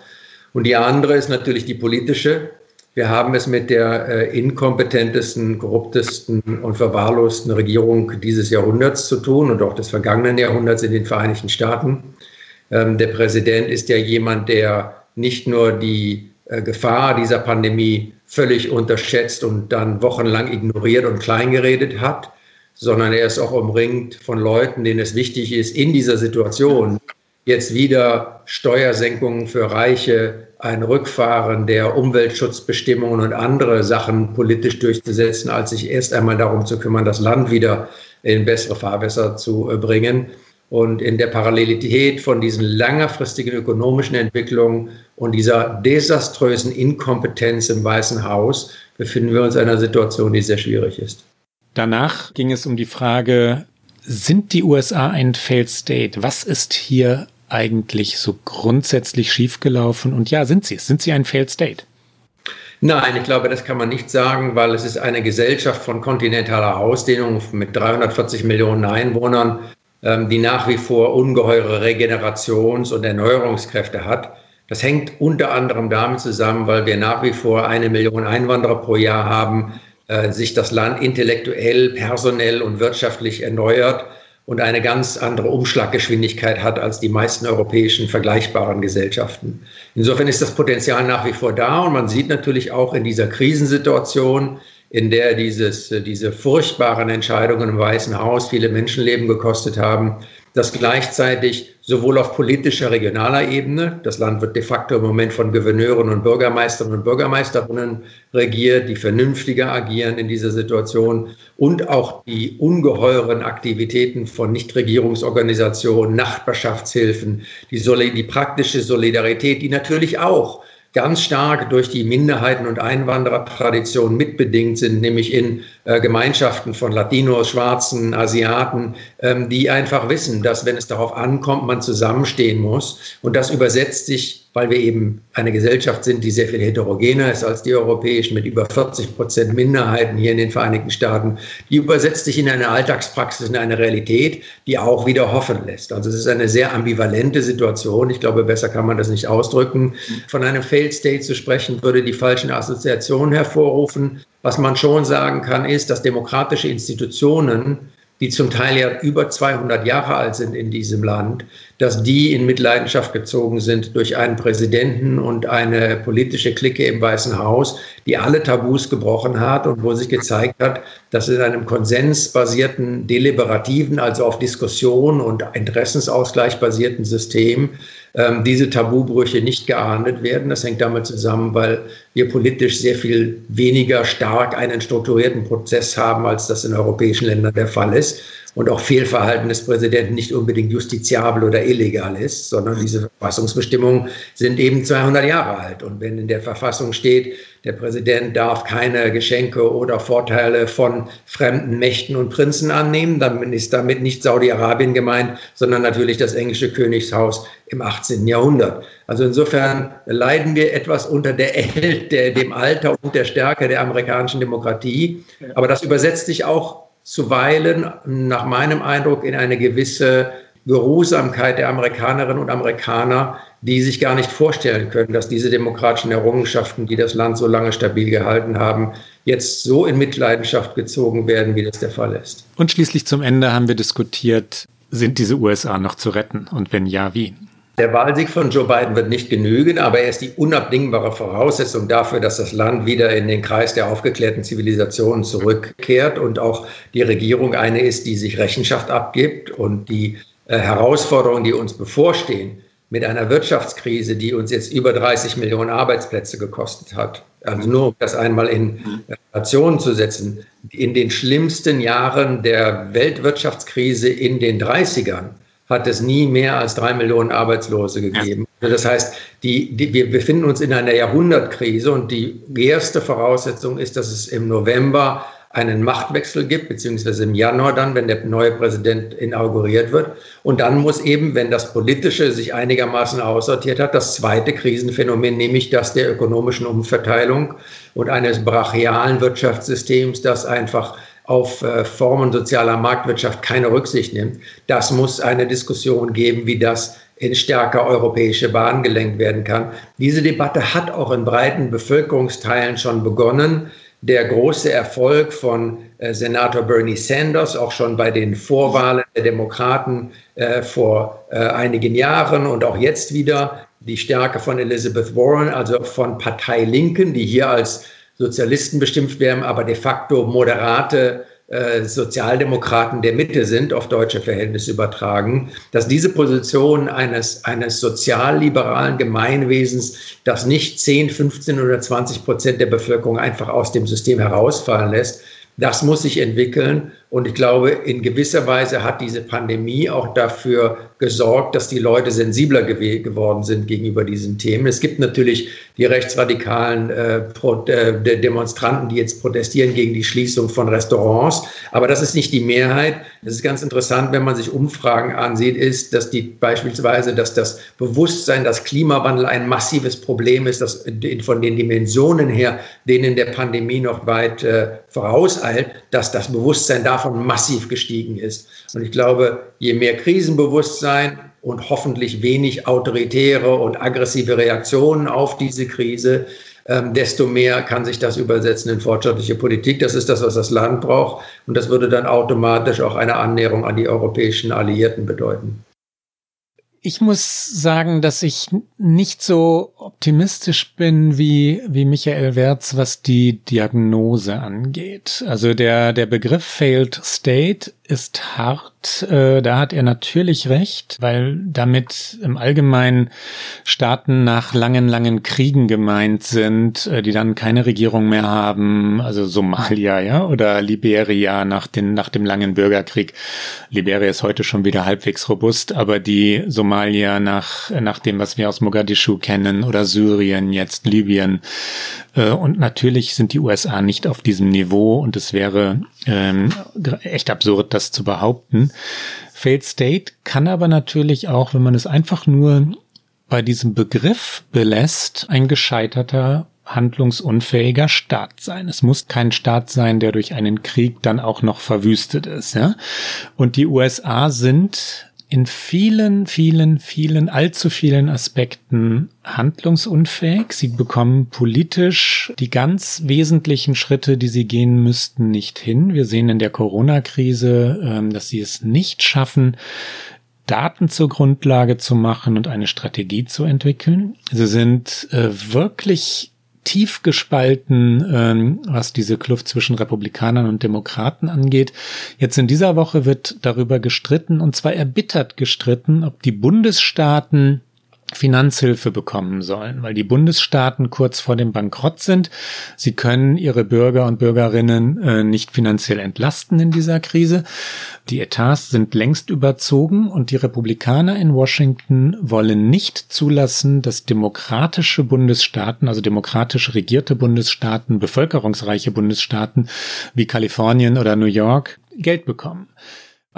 Und die andere ist natürlich die politische. Wir haben es mit der äh, inkompetentesten, korruptesten und verwahrlosten Regierung dieses Jahrhunderts zu tun und auch des vergangenen Jahrhunderts in den Vereinigten Staaten. Ähm, der Präsident ist ja jemand, der nicht nur die Gefahr dieser Pandemie völlig unterschätzt und dann wochenlang ignoriert und kleingeredet hat, sondern er ist auch umringt von Leuten, denen es wichtig ist, in dieser Situation jetzt wieder Steuersenkungen für Reiche, ein Rückfahren der Umweltschutzbestimmungen und andere Sachen politisch durchzusetzen, als sich erst einmal darum zu kümmern, das Land wieder in bessere Fahrwässer zu äh, bringen. Und in der Parallelität von diesen längerfristigen ökonomischen Entwicklungen und dieser desaströsen Inkompetenz im Weißen Haus befinden wir uns in einer Situation, die sehr schwierig ist. Danach ging es um die Frage, sind die USA ein Failed State? Was ist hier eigentlich so grundsätzlich schiefgelaufen? Und ja, sind sie es? Sind sie ein Failed State? Nein, ich glaube, das kann man nicht sagen, weil es ist eine Gesellschaft von kontinentaler Ausdehnung mit 340 Millionen Einwohnern, die nach wie vor ungeheure Regenerations- und Erneuerungskräfte hat. Das hängt unter anderem damit zusammen, weil wir nach wie vor eine Million Einwanderer pro Jahr haben, äh, sich das Land intellektuell, personell und wirtschaftlich erneuert und eine ganz andere Umschlaggeschwindigkeit hat als die meisten europäischen vergleichbaren Gesellschaften. Insofern ist das Potenzial nach wie vor da und man sieht natürlich auch in dieser Krisensituation, in der dieses, diese furchtbaren Entscheidungen im Weißen Haus viele Menschenleben gekostet haben, dass gleichzeitig sowohl auf politischer, regionaler Ebene, das Land wird de facto im Moment von Gouverneuren und Bürgermeistern und Bürgermeisterinnen regiert, die vernünftiger agieren in dieser Situation und auch die ungeheuren Aktivitäten von Nichtregierungsorganisationen, Nachbarschaftshilfen, die, die praktische Solidarität, die natürlich auch ganz stark durch die Minderheiten- und Einwanderertradition mitbedingt sind, nämlich in äh, Gemeinschaften von Latinos, Schwarzen, Asiaten, ähm, die einfach wissen, dass wenn es darauf ankommt, man zusammenstehen muss. Und das übersetzt sich weil wir eben eine Gesellschaft sind, die sehr viel heterogener ist als die europäischen, mit über 40 Prozent Minderheiten hier in den Vereinigten Staaten, die übersetzt sich in eine Alltagspraxis, in eine Realität, die auch wieder hoffen lässt. Also es ist eine sehr ambivalente Situation. Ich glaube, besser kann man das nicht ausdrücken. Von einem Failed State zu sprechen, würde die falschen Assoziationen hervorrufen. Was man schon sagen kann, ist, dass demokratische Institutionen die zum Teil ja über 200 Jahre alt sind in diesem Land, dass die in Mitleidenschaft gezogen sind durch einen Präsidenten und eine politische Clique im Weißen Haus, die alle Tabus gebrochen hat und wo sich gezeigt hat, dass in einem konsensbasierten, deliberativen, also auf Diskussion und Interessensausgleich basierten System ähm, diese Tabubrüche nicht geahndet werden. Das hängt damit zusammen, weil wir politisch sehr viel weniger stark einen strukturierten Prozess haben, als das in europäischen Ländern der Fall ist und auch Fehlverhalten des Präsidenten nicht unbedingt justiziabel oder illegal ist, sondern diese Verfassungsbestimmungen sind eben 200 Jahre alt. Und wenn in der Verfassung steht, der Präsident darf keine Geschenke oder Vorteile von fremden Mächten und Prinzen annehmen, dann ist damit nicht Saudi-Arabien gemeint, sondern natürlich das englische Königshaus im 18. Jahrhundert. Also insofern leiden wir etwas unter der, der, dem Alter und der Stärke der amerikanischen Demokratie. Aber das übersetzt sich auch zuweilen nach meinem Eindruck in eine gewisse Geruhsamkeit der Amerikanerinnen und Amerikaner, die sich gar nicht vorstellen können, dass diese demokratischen Errungenschaften, die das Land so lange stabil gehalten haben, jetzt so in Mitleidenschaft gezogen werden, wie das der Fall ist. Und schließlich zum Ende haben wir diskutiert, sind diese USA noch zu retten und wenn ja, wie? Der Wahlsieg von Joe Biden wird nicht genügen, aber er ist die unabdingbare Voraussetzung dafür, dass das Land wieder in den Kreis der aufgeklärten Zivilisationen zurückkehrt und auch die Regierung eine ist, die sich Rechenschaft abgibt und die äh, Herausforderungen, die uns bevorstehen, mit einer Wirtschaftskrise, die uns jetzt über 30 Millionen Arbeitsplätze gekostet hat. Also nur um das einmal in Relation zu setzen. In den schlimmsten Jahren der Weltwirtschaftskrise in den 30ern hat es nie mehr als drei Millionen Arbeitslose gegeben. Ja. Also das heißt, die, die, wir befinden uns in einer Jahrhundertkrise und die erste Voraussetzung ist, dass es im November einen Machtwechsel gibt, beziehungsweise im Januar dann, wenn der neue Präsident inauguriert wird. Und dann muss eben, wenn das Politische sich einigermaßen aussortiert hat, das zweite Krisenphänomen, nämlich das der ökonomischen Umverteilung und eines brachialen Wirtschaftssystems, das einfach auf äh, Formen sozialer Marktwirtschaft keine Rücksicht nimmt. Das muss eine Diskussion geben, wie das in stärker europäische Bahnen gelenkt werden kann. Diese Debatte hat auch in breiten Bevölkerungsteilen schon begonnen. Der große Erfolg von äh, Senator Bernie Sanders, auch schon bei den Vorwahlen der Demokraten äh, vor einigen Jahren und auch jetzt wieder die Stärke von Elizabeth Warren, also von Partei Linken, die hier als Sozialisten bestimmt werden, aber de facto moderate äh, Sozialdemokraten der Mitte sind, auf deutsche Verhältnisse übertragen, dass diese Position eines, eines sozialliberalen Gemeinwesens, das nicht 10, 15 oder 20 Prozent der Bevölkerung einfach aus dem System herausfallen lässt, das muss sich entwickeln. Und ich glaube, in gewisser Weise hat diese Pandemie auch dafür gesorgt, dass die Leute sensibler gew geworden sind gegenüber diesen Themen. Es gibt natürlich die rechtsradikalen äh, äh, Demonstranten, die jetzt protestieren gegen die Schließung von Restaurants. Aber das ist nicht die Mehrheit. Es ist ganz interessant, wenn man sich Umfragen ansieht, ist, dass die beispielsweise, dass das Bewusstsein, dass Klimawandel ein massives Problem ist, das von den Dimensionen her, denen der Pandemie noch weit äh, vorauseilt, dass das Bewusstsein davon massiv gestiegen ist. Und ich glaube, je mehr Krisenbewusstsein und hoffentlich wenig autoritäre und aggressive Reaktionen auf diese Krise, ähm, desto mehr kann sich das übersetzen in fortschrittliche Politik. Das ist das, was das Land braucht. Und das würde dann automatisch auch eine Annäherung an die europäischen Alliierten bedeuten. Ich muss sagen, dass ich nicht so optimistisch bin wie, wie Michael Wertz, was die Diagnose angeht. Also der, der Begriff Failed State ist hart. Äh, da hat er natürlich recht, weil damit im Allgemeinen Staaten nach langen, langen Kriegen gemeint sind, äh, die dann keine Regierung mehr haben. Also Somalia, ja, oder Liberia nach, den, nach dem langen Bürgerkrieg. Liberia ist heute schon wieder halbwegs robust, aber die Somalia nach, nach dem, was wir aus Mogadischu kennen, oder Syrien, jetzt Libyen. Äh, und natürlich sind die USA nicht auf diesem Niveau und es wäre ähm, echt absurd, das zu behaupten. Failed State kann aber natürlich auch, wenn man es einfach nur bei diesem Begriff belässt, ein gescheiterter handlungsunfähiger Staat sein. Es muss kein Staat sein, der durch einen Krieg dann auch noch verwüstet ist, ja. Und die USA sind in vielen, vielen, vielen, allzu vielen Aspekten handlungsunfähig. Sie bekommen politisch die ganz wesentlichen Schritte, die sie gehen müssten, nicht hin. Wir sehen in der Corona-Krise, ähm, dass sie es nicht schaffen, Daten zur Grundlage zu machen und eine Strategie zu entwickeln. Sie sind äh, wirklich tief gespalten, ähm, was diese Kluft zwischen Republikanern und Demokraten angeht. Jetzt in dieser Woche wird darüber gestritten, und zwar erbittert gestritten, ob die Bundesstaaten Finanzhilfe bekommen sollen, weil die Bundesstaaten kurz vor dem Bankrott sind. Sie können ihre Bürger und Bürgerinnen äh, nicht finanziell entlasten in dieser Krise. Die Etats sind längst überzogen und die Republikaner in Washington wollen nicht zulassen, dass demokratische Bundesstaaten, also demokratisch regierte Bundesstaaten, bevölkerungsreiche Bundesstaaten wie Kalifornien oder New York Geld bekommen.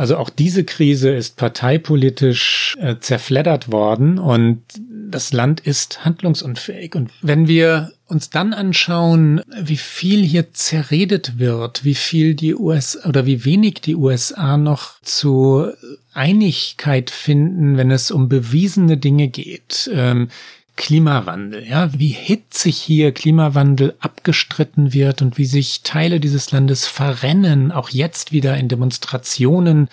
Also auch diese Krise ist parteipolitisch äh, zerfleddert worden und das Land ist handlungsunfähig. Und wenn wir uns dann anschauen, wie viel hier zerredet wird, wie viel die US oder wie wenig die USA noch zu Einigkeit finden, wenn es um bewiesene Dinge geht. Ähm, Klimawandel, ja, wie hitzig hier Klimawandel abgestritten wird und wie sich Teile dieses Landes verrennen, auch jetzt wieder in Demonstrationen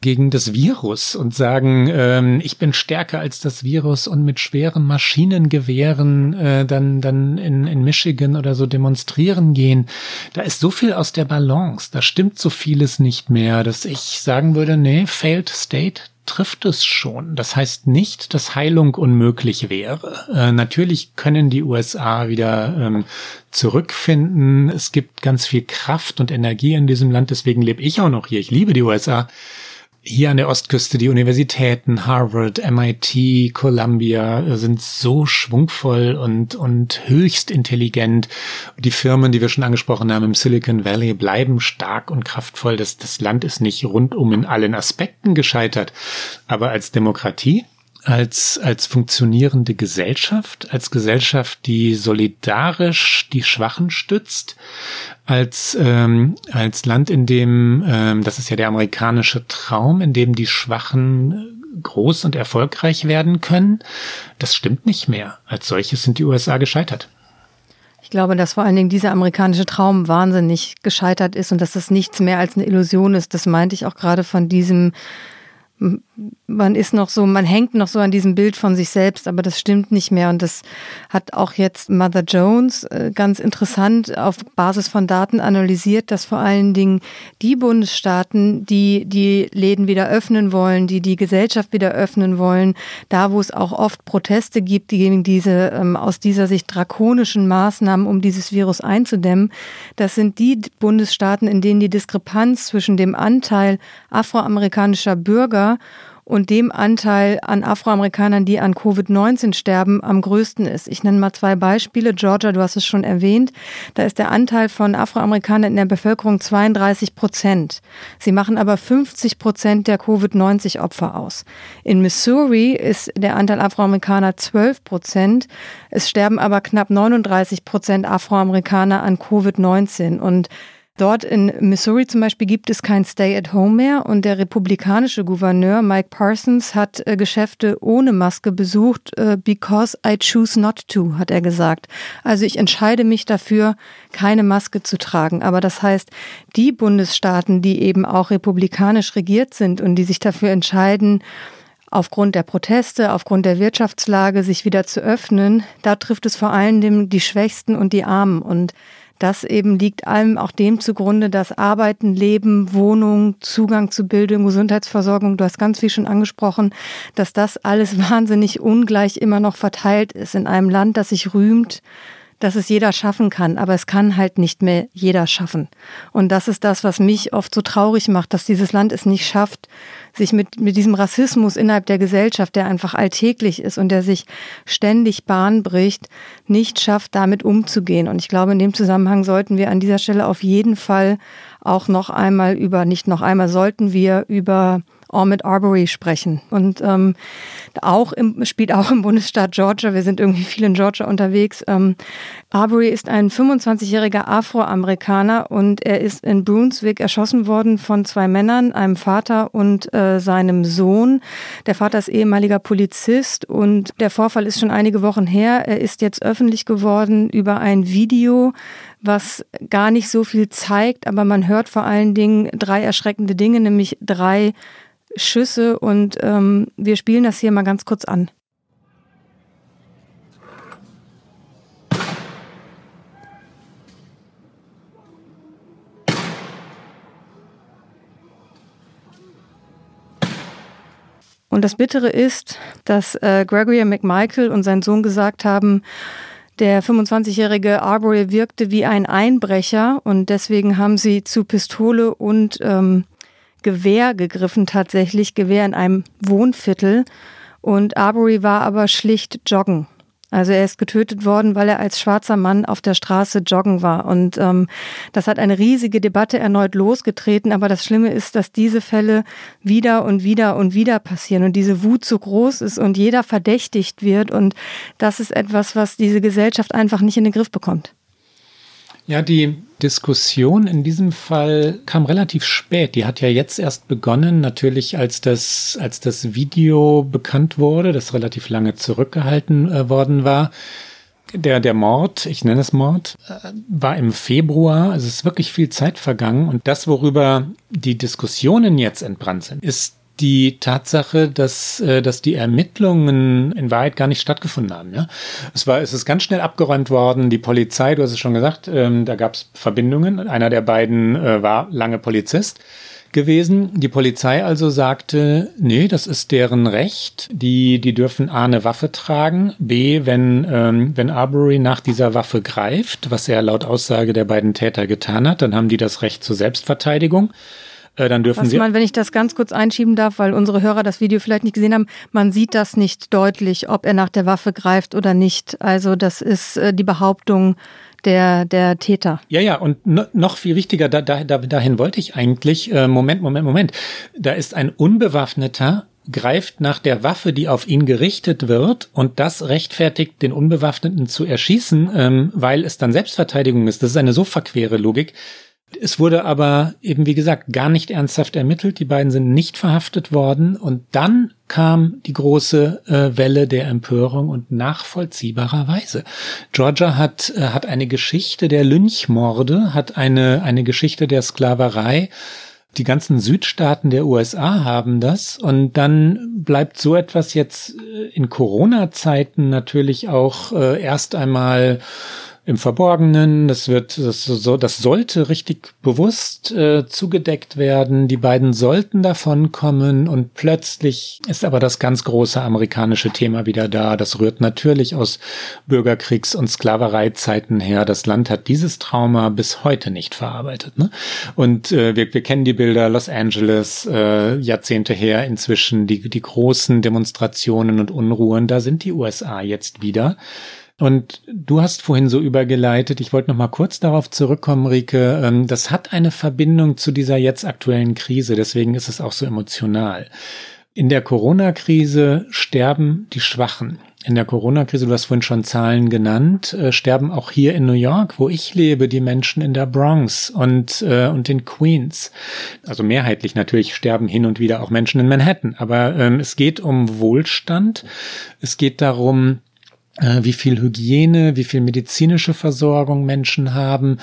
gegen das Virus und sagen, ähm, ich bin stärker als das Virus und mit schweren Maschinengewehren äh, dann, dann in, in Michigan oder so demonstrieren gehen. Da ist so viel aus der Balance, da stimmt so vieles nicht mehr, dass ich sagen würde, nee, failed state, trifft es schon. Das heißt nicht, dass Heilung unmöglich wäre. Äh, natürlich können die USA wieder ähm, zurückfinden. Es gibt ganz viel Kraft und Energie in diesem Land. Deswegen lebe ich auch noch hier. Ich liebe die USA hier an der Ostküste die Universitäten, Harvard, MIT, Columbia sind so schwungvoll und, und höchst intelligent. Die Firmen, die wir schon angesprochen haben im Silicon Valley, bleiben stark und kraftvoll. Das, das Land ist nicht rundum in allen Aspekten gescheitert. Aber als Demokratie als, als funktionierende Gesellschaft, als Gesellschaft, die solidarisch die Schwachen stützt, als, ähm, als Land, in dem, ähm, das ist ja der amerikanische Traum, in dem die Schwachen groß und erfolgreich werden können, das stimmt nicht mehr. Als solches sind die USA gescheitert. Ich glaube, dass vor allen Dingen dieser amerikanische Traum wahnsinnig gescheitert ist und dass das nichts mehr als eine Illusion ist. Das meinte ich auch gerade von diesem man ist noch so, man hängt noch so an diesem Bild von sich selbst, aber das stimmt nicht mehr. Und das hat auch jetzt Mother Jones äh, ganz interessant auf Basis von Daten analysiert, dass vor allen Dingen die Bundesstaaten, die die Läden wieder öffnen wollen, die die Gesellschaft wieder öffnen wollen, da wo es auch oft Proteste gibt gegen diese ähm, aus dieser Sicht drakonischen Maßnahmen, um dieses Virus einzudämmen, das sind die Bundesstaaten, in denen die Diskrepanz zwischen dem Anteil afroamerikanischer Bürger und dem Anteil an Afroamerikanern, die an Covid-19 sterben, am größten ist. Ich nenne mal zwei Beispiele. Georgia, du hast es schon erwähnt, da ist der Anteil von Afroamerikanern in der Bevölkerung 32 Prozent. Sie machen aber 50 Prozent der Covid-19-Opfer aus. In Missouri ist der Anteil Afroamerikaner 12 Prozent. Es sterben aber knapp 39 Prozent Afroamerikaner an Covid-19 und Dort in Missouri zum Beispiel gibt es kein Stay-at-Home mehr und der republikanische Gouverneur Mike Parsons hat äh, Geschäfte ohne Maske besucht, äh, because I choose not to, hat er gesagt. Also ich entscheide mich dafür, keine Maske zu tragen. Aber das heißt, die Bundesstaaten, die eben auch republikanisch regiert sind und die sich dafür entscheiden, aufgrund der Proteste, aufgrund der Wirtschaftslage sich wieder zu öffnen, da trifft es vor Dingen die Schwächsten und die Armen. Und das eben liegt allem auch dem zugrunde, dass Arbeiten, Leben, Wohnung, Zugang zu Bildung, Gesundheitsversorgung, du hast ganz viel schon angesprochen, dass das alles wahnsinnig ungleich immer noch verteilt ist in einem Land, das sich rühmt, dass es jeder schaffen kann, aber es kann halt nicht mehr jeder schaffen. Und das ist das, was mich oft so traurig macht, dass dieses Land es nicht schafft, sich mit, mit diesem Rassismus innerhalb der Gesellschaft, der einfach alltäglich ist und der sich ständig Bahn bricht, nicht schafft, damit umzugehen. Und ich glaube, in dem Zusammenhang sollten wir an dieser Stelle auf jeden Fall auch noch einmal über, nicht noch einmal, sollten wir über Ormond Arbery sprechen. Und ähm, auch im, spielt auch im Bundesstaat Georgia. Wir sind irgendwie viel in Georgia unterwegs. Ähm, Arbery ist ein 25-jähriger Afroamerikaner und er ist in Brunswick erschossen worden von zwei Männern, einem Vater und äh, seinem Sohn. Der Vater ist ehemaliger Polizist und der Vorfall ist schon einige Wochen her. Er ist jetzt öffentlich geworden über ein Video, was gar nicht so viel zeigt, aber man hört vor allen Dingen drei erschreckende Dinge, nämlich drei Schüsse und ähm, wir spielen das hier mal ganz kurz an. Und das Bittere ist, dass äh, Gregory McMichael und sein Sohn gesagt haben, der 25-jährige Arbery wirkte wie ein Einbrecher und deswegen haben sie zu Pistole und ähm, Gewehr gegriffen, tatsächlich Gewehr in einem Wohnviertel. Und Arbery war aber schlicht joggen. Also er ist getötet worden, weil er als schwarzer Mann auf der Straße joggen war. Und ähm, das hat eine riesige Debatte erneut losgetreten. Aber das Schlimme ist, dass diese Fälle wieder und wieder und wieder passieren und diese Wut so groß ist und jeder verdächtigt wird. Und das ist etwas, was diese Gesellschaft einfach nicht in den Griff bekommt. Ja, die Diskussion in diesem Fall kam relativ spät. Die hat ja jetzt erst begonnen, natürlich als das, als das Video bekannt wurde, das relativ lange zurückgehalten äh, worden war. der, der Mord, ich nenne es Mord, äh, war im Februar, also es ist wirklich viel Zeit vergangen. Und das, worüber die Diskussionen jetzt entbrannt sind, ist die Tatsache, dass, äh, dass die Ermittlungen in Wahrheit gar nicht stattgefunden haben. Ja? Es, war, es ist ganz schnell abgeräumt worden. Die Polizei, du hast es schon gesagt, ähm, da gab es Verbindungen. Einer der beiden äh, war lange Polizist gewesen. Die Polizei also sagte, nee, das ist deren Recht. Die, die dürfen A, eine Waffe tragen, B, wenn, ähm, wenn Arbery nach dieser Waffe greift, was er laut Aussage der beiden Täter getan hat, dann haben die das Recht zur Selbstverteidigung. Äh, dann dürfen Was sie. Man, wenn ich das ganz kurz einschieben darf, weil unsere Hörer das Video vielleicht nicht gesehen haben, man sieht das nicht deutlich, ob er nach der Waffe greift oder nicht. Also das ist äh, die Behauptung der, der Täter. Ja, ja, und noch viel wichtiger, da, da, dahin wollte ich eigentlich, äh, Moment, Moment, Moment. Da ist ein Unbewaffneter greift nach der Waffe, die auf ihn gerichtet wird, und das rechtfertigt, den Unbewaffneten zu erschießen, ähm, weil es dann Selbstverteidigung ist. Das ist eine so verquere Logik. Es wurde aber eben, wie gesagt, gar nicht ernsthaft ermittelt. Die beiden sind nicht verhaftet worden. Und dann kam die große äh, Welle der Empörung und nachvollziehbarerweise. Georgia hat, äh, hat eine Geschichte der Lynchmorde, hat eine, eine Geschichte der Sklaverei. Die ganzen Südstaaten der USA haben das. Und dann bleibt so etwas jetzt äh, in Corona-Zeiten natürlich auch äh, erst einmal im Verborgenen. Das wird, das, so, das sollte richtig bewusst äh, zugedeckt werden. Die beiden sollten davon kommen und plötzlich ist aber das ganz große amerikanische Thema wieder da. Das rührt natürlich aus Bürgerkriegs- und Sklavereizeiten her. Das Land hat dieses Trauma bis heute nicht verarbeitet. Ne? Und äh, wir, wir kennen die Bilder Los Angeles, äh, Jahrzehnte her inzwischen, die, die großen Demonstrationen und Unruhen. Da sind die USA jetzt wieder. Und du hast vorhin so übergeleitet, ich wollte noch mal kurz darauf zurückkommen, Rike, ähm, das hat eine Verbindung zu dieser jetzt aktuellen Krise, deswegen ist es auch so emotional. In der Corona-Krise sterben die Schwachen. In der Corona-Krise, du hast vorhin schon Zahlen genannt, äh, sterben auch hier in New York, wo ich lebe, die Menschen in der Bronx und, äh, und in Queens. Also mehrheitlich natürlich sterben hin und wieder auch Menschen in Manhattan. Aber ähm, es geht um Wohlstand. Es geht darum, wie viel Hygiene, wie viel medizinische Versorgung Menschen haben.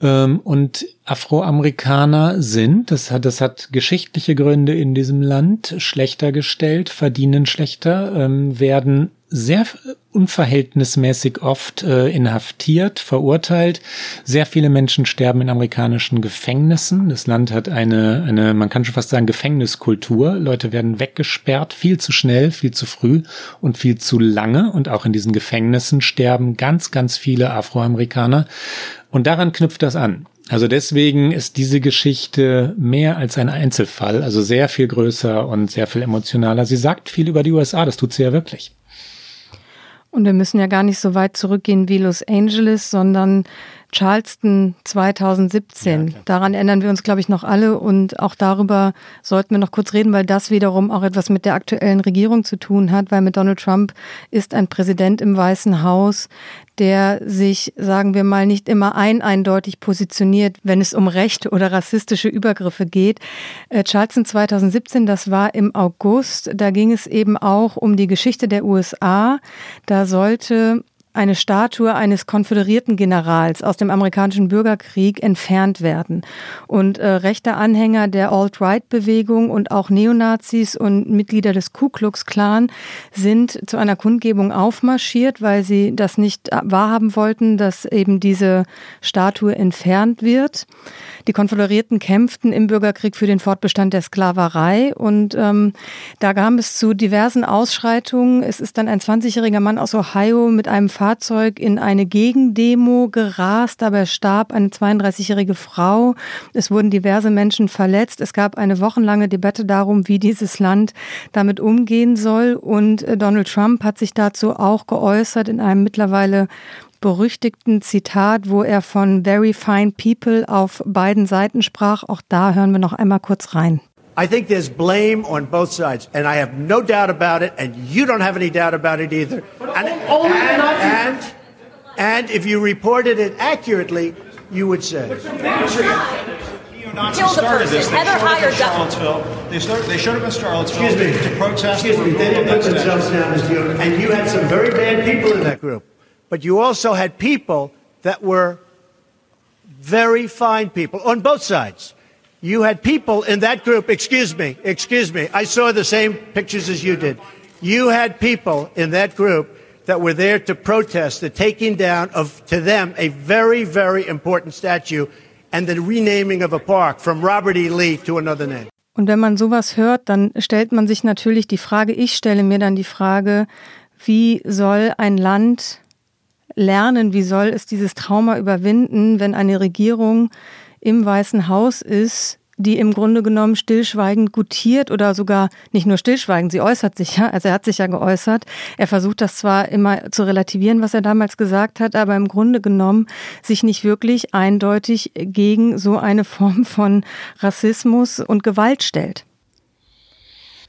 Ähm, und Afroamerikaner sind, das hat, das hat geschichtliche Gründe in diesem Land, schlechter gestellt, verdienen schlechter, ähm, werden sehr unverhältnismäßig oft äh, inhaftiert, verurteilt. Sehr viele Menschen sterben in amerikanischen Gefängnissen. Das Land hat eine, eine, man kann schon fast sagen, Gefängniskultur. Leute werden weggesperrt, viel zu schnell, viel zu früh und viel zu lange. Und auch in diesen Gefängnissen sterben ganz, ganz viele Afroamerikaner. Und daran knüpft das an. Also deswegen ist diese Geschichte mehr als ein Einzelfall, also sehr viel größer und sehr viel emotionaler. Sie sagt viel über die USA, das tut sie ja wirklich. Und wir müssen ja gar nicht so weit zurückgehen wie Los Angeles, sondern Charleston 2017. Ja, Daran erinnern wir uns, glaube ich, noch alle. Und auch darüber sollten wir noch kurz reden, weil das wiederum auch etwas mit der aktuellen Regierung zu tun hat, weil mit Donald Trump ist ein Präsident im Weißen Haus, der sich, sagen wir mal, nicht immer ein eindeutig positioniert, wenn es um Recht oder rassistische Übergriffe geht. Äh, Charleston 2017, das war im August, da ging es eben auch um die Geschichte der USA. Da sollte eine Statue eines konföderierten Generals aus dem amerikanischen Bürgerkrieg entfernt werden. Und äh, rechte Anhänger der Alt-Right-Bewegung und auch Neonazis und Mitglieder des Ku Klux Klan sind zu einer Kundgebung aufmarschiert, weil sie das nicht wahrhaben wollten, dass eben diese Statue entfernt wird. Die Konföderierten kämpften im Bürgerkrieg für den Fortbestand der Sklaverei und ähm, da kam es zu diversen Ausschreitungen. Es ist dann ein 20-jähriger Mann aus Ohio mit einem Fahrzeug in eine Gegendemo gerast. Dabei starb eine 32-jährige Frau. Es wurden diverse Menschen verletzt. Es gab eine wochenlange Debatte darum, wie dieses Land damit umgehen soll. Und äh, Donald Trump hat sich dazu auch geäußert in einem mittlerweile berüchtigten Zitat, wo er von very fine people auf beiden Seiten sprach. Auch da hören wir noch einmal kurz rein. I think there's blame on both sides, and I have no doubt about it, and you don't have any doubt about it either. And, and, and, and if you reported it accurately, you would say. Nazis started this. They showed up in Charlottesville. They, started, they showed up in Charlottesville Excuse me. to protest. Excuse me, they didn't put themselves down as you, and you had some very bad people in that group. but you also had people that were very fine people on both sides. You had people in that group, excuse me, excuse me, I saw the same pictures as you did. You had people in that group that were there to protest the taking down of, to them, a very, very important statue and the renaming of a park from Robert E. Lee to another name. Und wenn man sowas hört, dann stellt man sich natürlich die Frage, ich stelle mir dann die Frage, wie soll ein Land lernen, wie soll es dieses Trauma überwinden, wenn eine Regierung im Weißen Haus ist, die im Grunde genommen stillschweigend gutiert oder sogar nicht nur stillschweigend, sie äußert sich ja, also er hat sich ja geäußert. Er versucht das zwar immer zu relativieren, was er damals gesagt hat, aber im Grunde genommen sich nicht wirklich eindeutig gegen so eine Form von Rassismus und Gewalt stellt.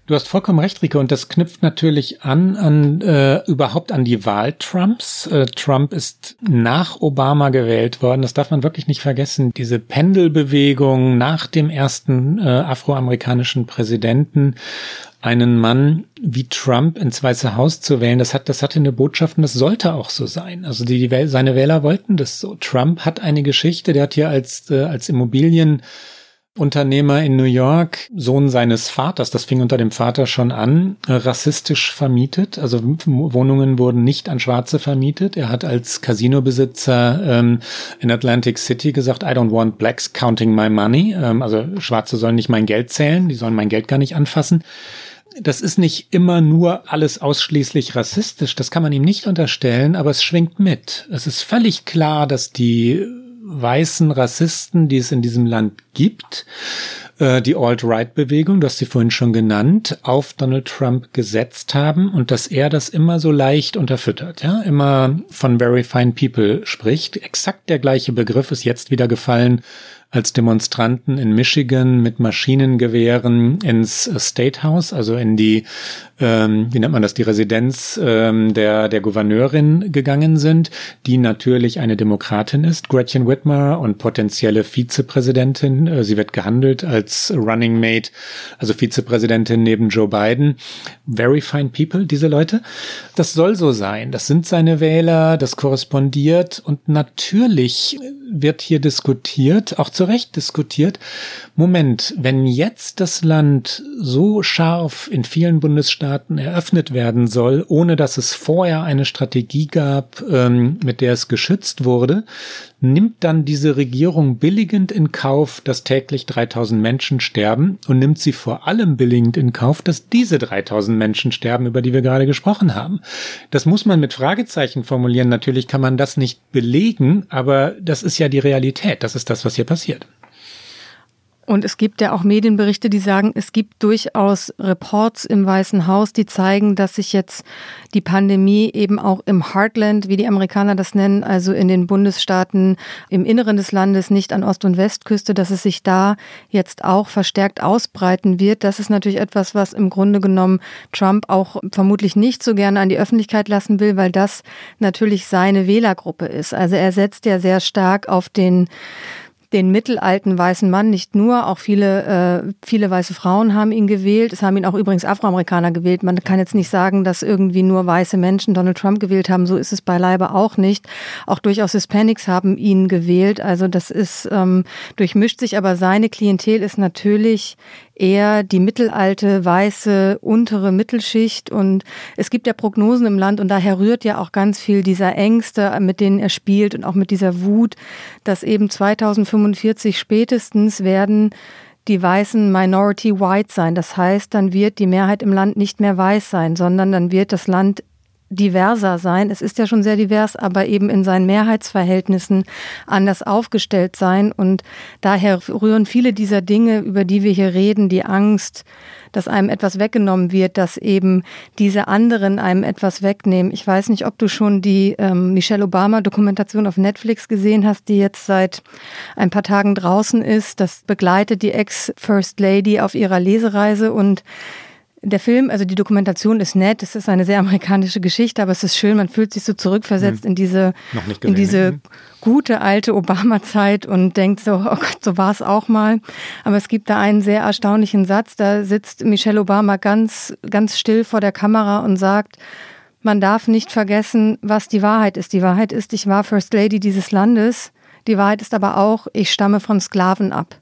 Du hast vollkommen recht, Rike, und das knüpft natürlich an, an äh, überhaupt an die Wahl Trumps. Äh, Trump ist nach Obama gewählt worden. Das darf man wirklich nicht vergessen. Diese Pendelbewegung nach dem ersten äh, afroamerikanischen Präsidenten einen Mann wie Trump ins Weiße Haus zu wählen, das hat, das hatte eine Botschaft und das sollte auch so sein. Also die, die seine Wähler wollten das so. Trump hat eine Geschichte, der hat hier als, äh, als Immobilien Unternehmer in New York, Sohn seines Vaters, das fing unter dem Vater schon an, rassistisch vermietet. Also Wohnungen wurden nicht an Schwarze vermietet. Er hat als Casinobesitzer ähm, in Atlantic City gesagt, I don't want blacks counting my money. Ähm, also Schwarze sollen nicht mein Geld zählen, die sollen mein Geld gar nicht anfassen. Das ist nicht immer nur alles ausschließlich rassistisch, das kann man ihm nicht unterstellen, aber es schwingt mit. Es ist völlig klar, dass die weißen Rassisten, die es in diesem Land gibt, äh, die Alt-Right-Bewegung, du hast sie vorhin schon genannt, auf Donald Trump gesetzt haben und dass er das immer so leicht unterfüttert, ja, immer von very fine people spricht. Exakt der gleiche Begriff ist jetzt wieder gefallen als Demonstranten in Michigan mit Maschinengewehren ins State House, also in die, ähm, wie nennt man das, die Residenz ähm, der, der Gouverneurin gegangen sind, die natürlich eine Demokratin ist, Gretchen Whitmer und potenzielle Vizepräsidentin. Äh, sie wird gehandelt als Running Mate, also Vizepräsidentin neben Joe Biden. Very fine people, diese Leute. Das soll so sein. Das sind seine Wähler, das korrespondiert und natürlich wird hier diskutiert, auch zu Recht diskutiert. Moment, wenn jetzt das Land so scharf in vielen Bundesstaaten eröffnet werden soll, ohne dass es vorher eine Strategie gab, ähm, mit der es geschützt wurde, nimmt dann diese Regierung billigend in Kauf, dass täglich 3000 Menschen sterben und nimmt sie vor allem billigend in Kauf, dass diese 3000 Menschen sterben, über die wir gerade gesprochen haben. Das muss man mit Fragezeichen formulieren. Natürlich kann man das nicht belegen, aber das ist ja die Realität. Das ist das, was hier passiert. Und es gibt ja auch Medienberichte, die sagen, es gibt durchaus Reports im Weißen Haus, die zeigen, dass sich jetzt die Pandemie eben auch im Heartland, wie die Amerikaner das nennen, also in den Bundesstaaten im Inneren des Landes, nicht an Ost- und Westküste, dass es sich da jetzt auch verstärkt ausbreiten wird. Das ist natürlich etwas, was im Grunde genommen Trump auch vermutlich nicht so gerne an die Öffentlichkeit lassen will, weil das natürlich seine Wählergruppe ist. Also er setzt ja sehr stark auf den den mittelalten weißen Mann, nicht nur, auch viele, äh, viele weiße Frauen haben ihn gewählt. Es haben ihn auch übrigens Afroamerikaner gewählt. Man kann jetzt nicht sagen, dass irgendwie nur weiße Menschen Donald Trump gewählt haben. So ist es beileibe auch nicht. Auch durchaus Hispanics haben ihn gewählt. Also das ist, ähm, durchmischt sich, aber seine Klientel ist natürlich eher die mittelalte, weiße, untere Mittelschicht. Und es gibt ja Prognosen im Land und daher rührt ja auch ganz viel dieser Ängste, mit denen er spielt und auch mit dieser Wut, dass eben 2045 spätestens werden die Weißen Minority White sein. Das heißt, dann wird die Mehrheit im Land nicht mehr weiß sein, sondern dann wird das Land diverser sein. Es ist ja schon sehr divers, aber eben in seinen Mehrheitsverhältnissen anders aufgestellt sein. Und daher rühren viele dieser Dinge, über die wir hier reden, die Angst, dass einem etwas weggenommen wird, dass eben diese anderen einem etwas wegnehmen. Ich weiß nicht, ob du schon die ähm, Michelle Obama-Dokumentation auf Netflix gesehen hast, die jetzt seit ein paar Tagen draußen ist. Das begleitet die Ex-First Lady auf ihrer Lesereise und der Film, also die Dokumentation ist nett, es ist eine sehr amerikanische Geschichte, aber es ist schön, man fühlt sich so zurückversetzt hm. in diese, in diese hm. gute alte Obama-Zeit und denkt so, oh Gott, so war es auch mal. Aber es gibt da einen sehr erstaunlichen Satz, da sitzt Michelle Obama ganz, ganz still vor der Kamera und sagt, man darf nicht vergessen, was die Wahrheit ist. Die Wahrheit ist, ich war First Lady dieses Landes. Die Wahrheit ist aber auch, ich stamme von Sklaven ab.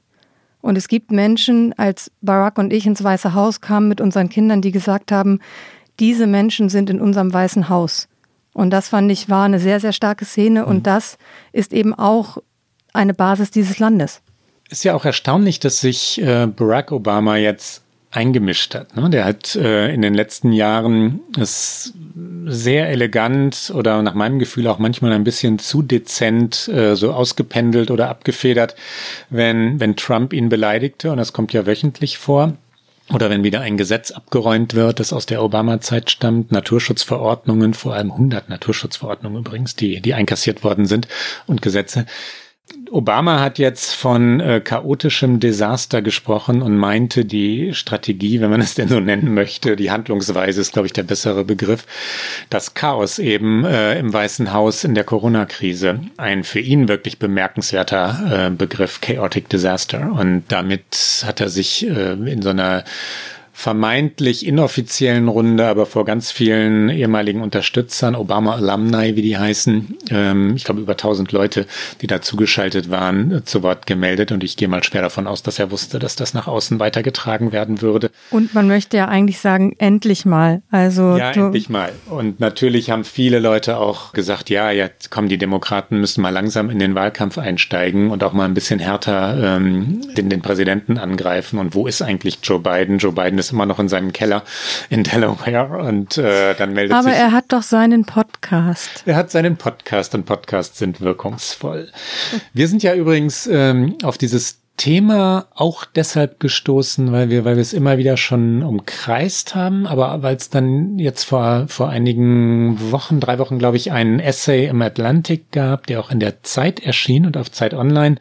Und es gibt Menschen, als Barack und ich ins Weiße Haus kamen mit unseren Kindern, die gesagt haben, diese Menschen sind in unserem Weißen Haus. Und das fand ich war eine sehr, sehr starke Szene. Und mhm. das ist eben auch eine Basis dieses Landes. Ist ja auch erstaunlich, dass sich äh, Barack Obama jetzt eingemischt hat. Ne? Der hat äh, in den letzten Jahren es sehr elegant oder nach meinem Gefühl auch manchmal ein bisschen zu dezent äh, so ausgependelt oder abgefedert, wenn, wenn Trump ihn beleidigte. Und das kommt ja wöchentlich vor. Oder wenn wieder ein Gesetz abgeräumt wird, das aus der Obama-Zeit stammt, Naturschutzverordnungen, vor allem 100 Naturschutzverordnungen übrigens, die, die einkassiert worden sind und Gesetze, Obama hat jetzt von äh, chaotischem Desaster gesprochen und meinte, die Strategie, wenn man es denn so nennen möchte, die Handlungsweise ist, glaube ich, der bessere Begriff, das Chaos eben äh, im Weißen Haus in der Corona-Krise. Ein für ihn wirklich bemerkenswerter äh, Begriff, Chaotic Disaster. Und damit hat er sich äh, in so einer vermeintlich inoffiziellen Runde, aber vor ganz vielen ehemaligen Unterstützern, Obama Alumni, wie die heißen, ähm, ich glaube über 1000 Leute, die da zugeschaltet waren, äh, zu Wort gemeldet. Und ich gehe mal schwer davon aus, dass er wusste, dass das nach außen weitergetragen werden würde. Und man möchte ja eigentlich sagen, endlich mal. Also ja, endlich mal. Und natürlich haben viele Leute auch gesagt, ja, jetzt kommen die Demokraten müssen mal langsam in den Wahlkampf einsteigen und auch mal ein bisschen härter ähm, den, den Präsidenten angreifen. Und wo ist eigentlich Joe Biden? Joe Biden ist immer noch in seinem Keller in Delaware und äh, dann meldet Aber sich. Aber er hat doch seinen Podcast. Er hat seinen Podcast und Podcasts sind wirkungsvoll. Wir sind ja übrigens ähm, auf dieses Thema auch deshalb gestoßen, weil wir, weil wir es immer wieder schon umkreist haben, aber weil es dann jetzt vor, vor einigen Wochen, drei Wochen, glaube ich, einen Essay im Atlantic gab, der auch in der Zeit erschien und auf Zeit Online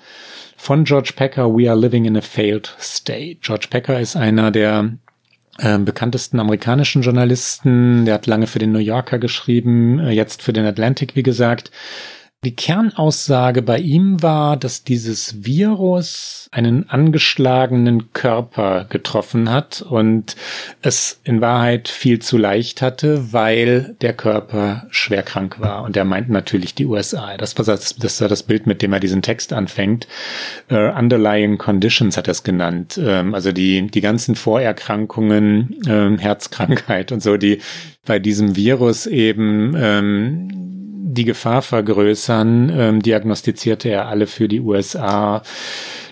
von George Packer, We Are Living in a Failed State. George Packer ist einer der bekanntesten amerikanischen Journalisten. Der hat lange für den New Yorker geschrieben, äh, jetzt für den Atlantic, wie gesagt. Die Kernaussage bei ihm war, dass dieses Virus einen angeschlagenen Körper getroffen hat und es in Wahrheit viel zu leicht hatte, weil der Körper schwer krank war. Und er meint natürlich die USA. Das war das, das, war das Bild, mit dem er diesen Text anfängt. Uh, underlying Conditions hat er es genannt. Ähm, also die, die ganzen Vorerkrankungen, ähm, Herzkrankheit und so, die bei diesem Virus eben ähm, die Gefahr vergrößern, ähm, diagnostizierte er alle für die USA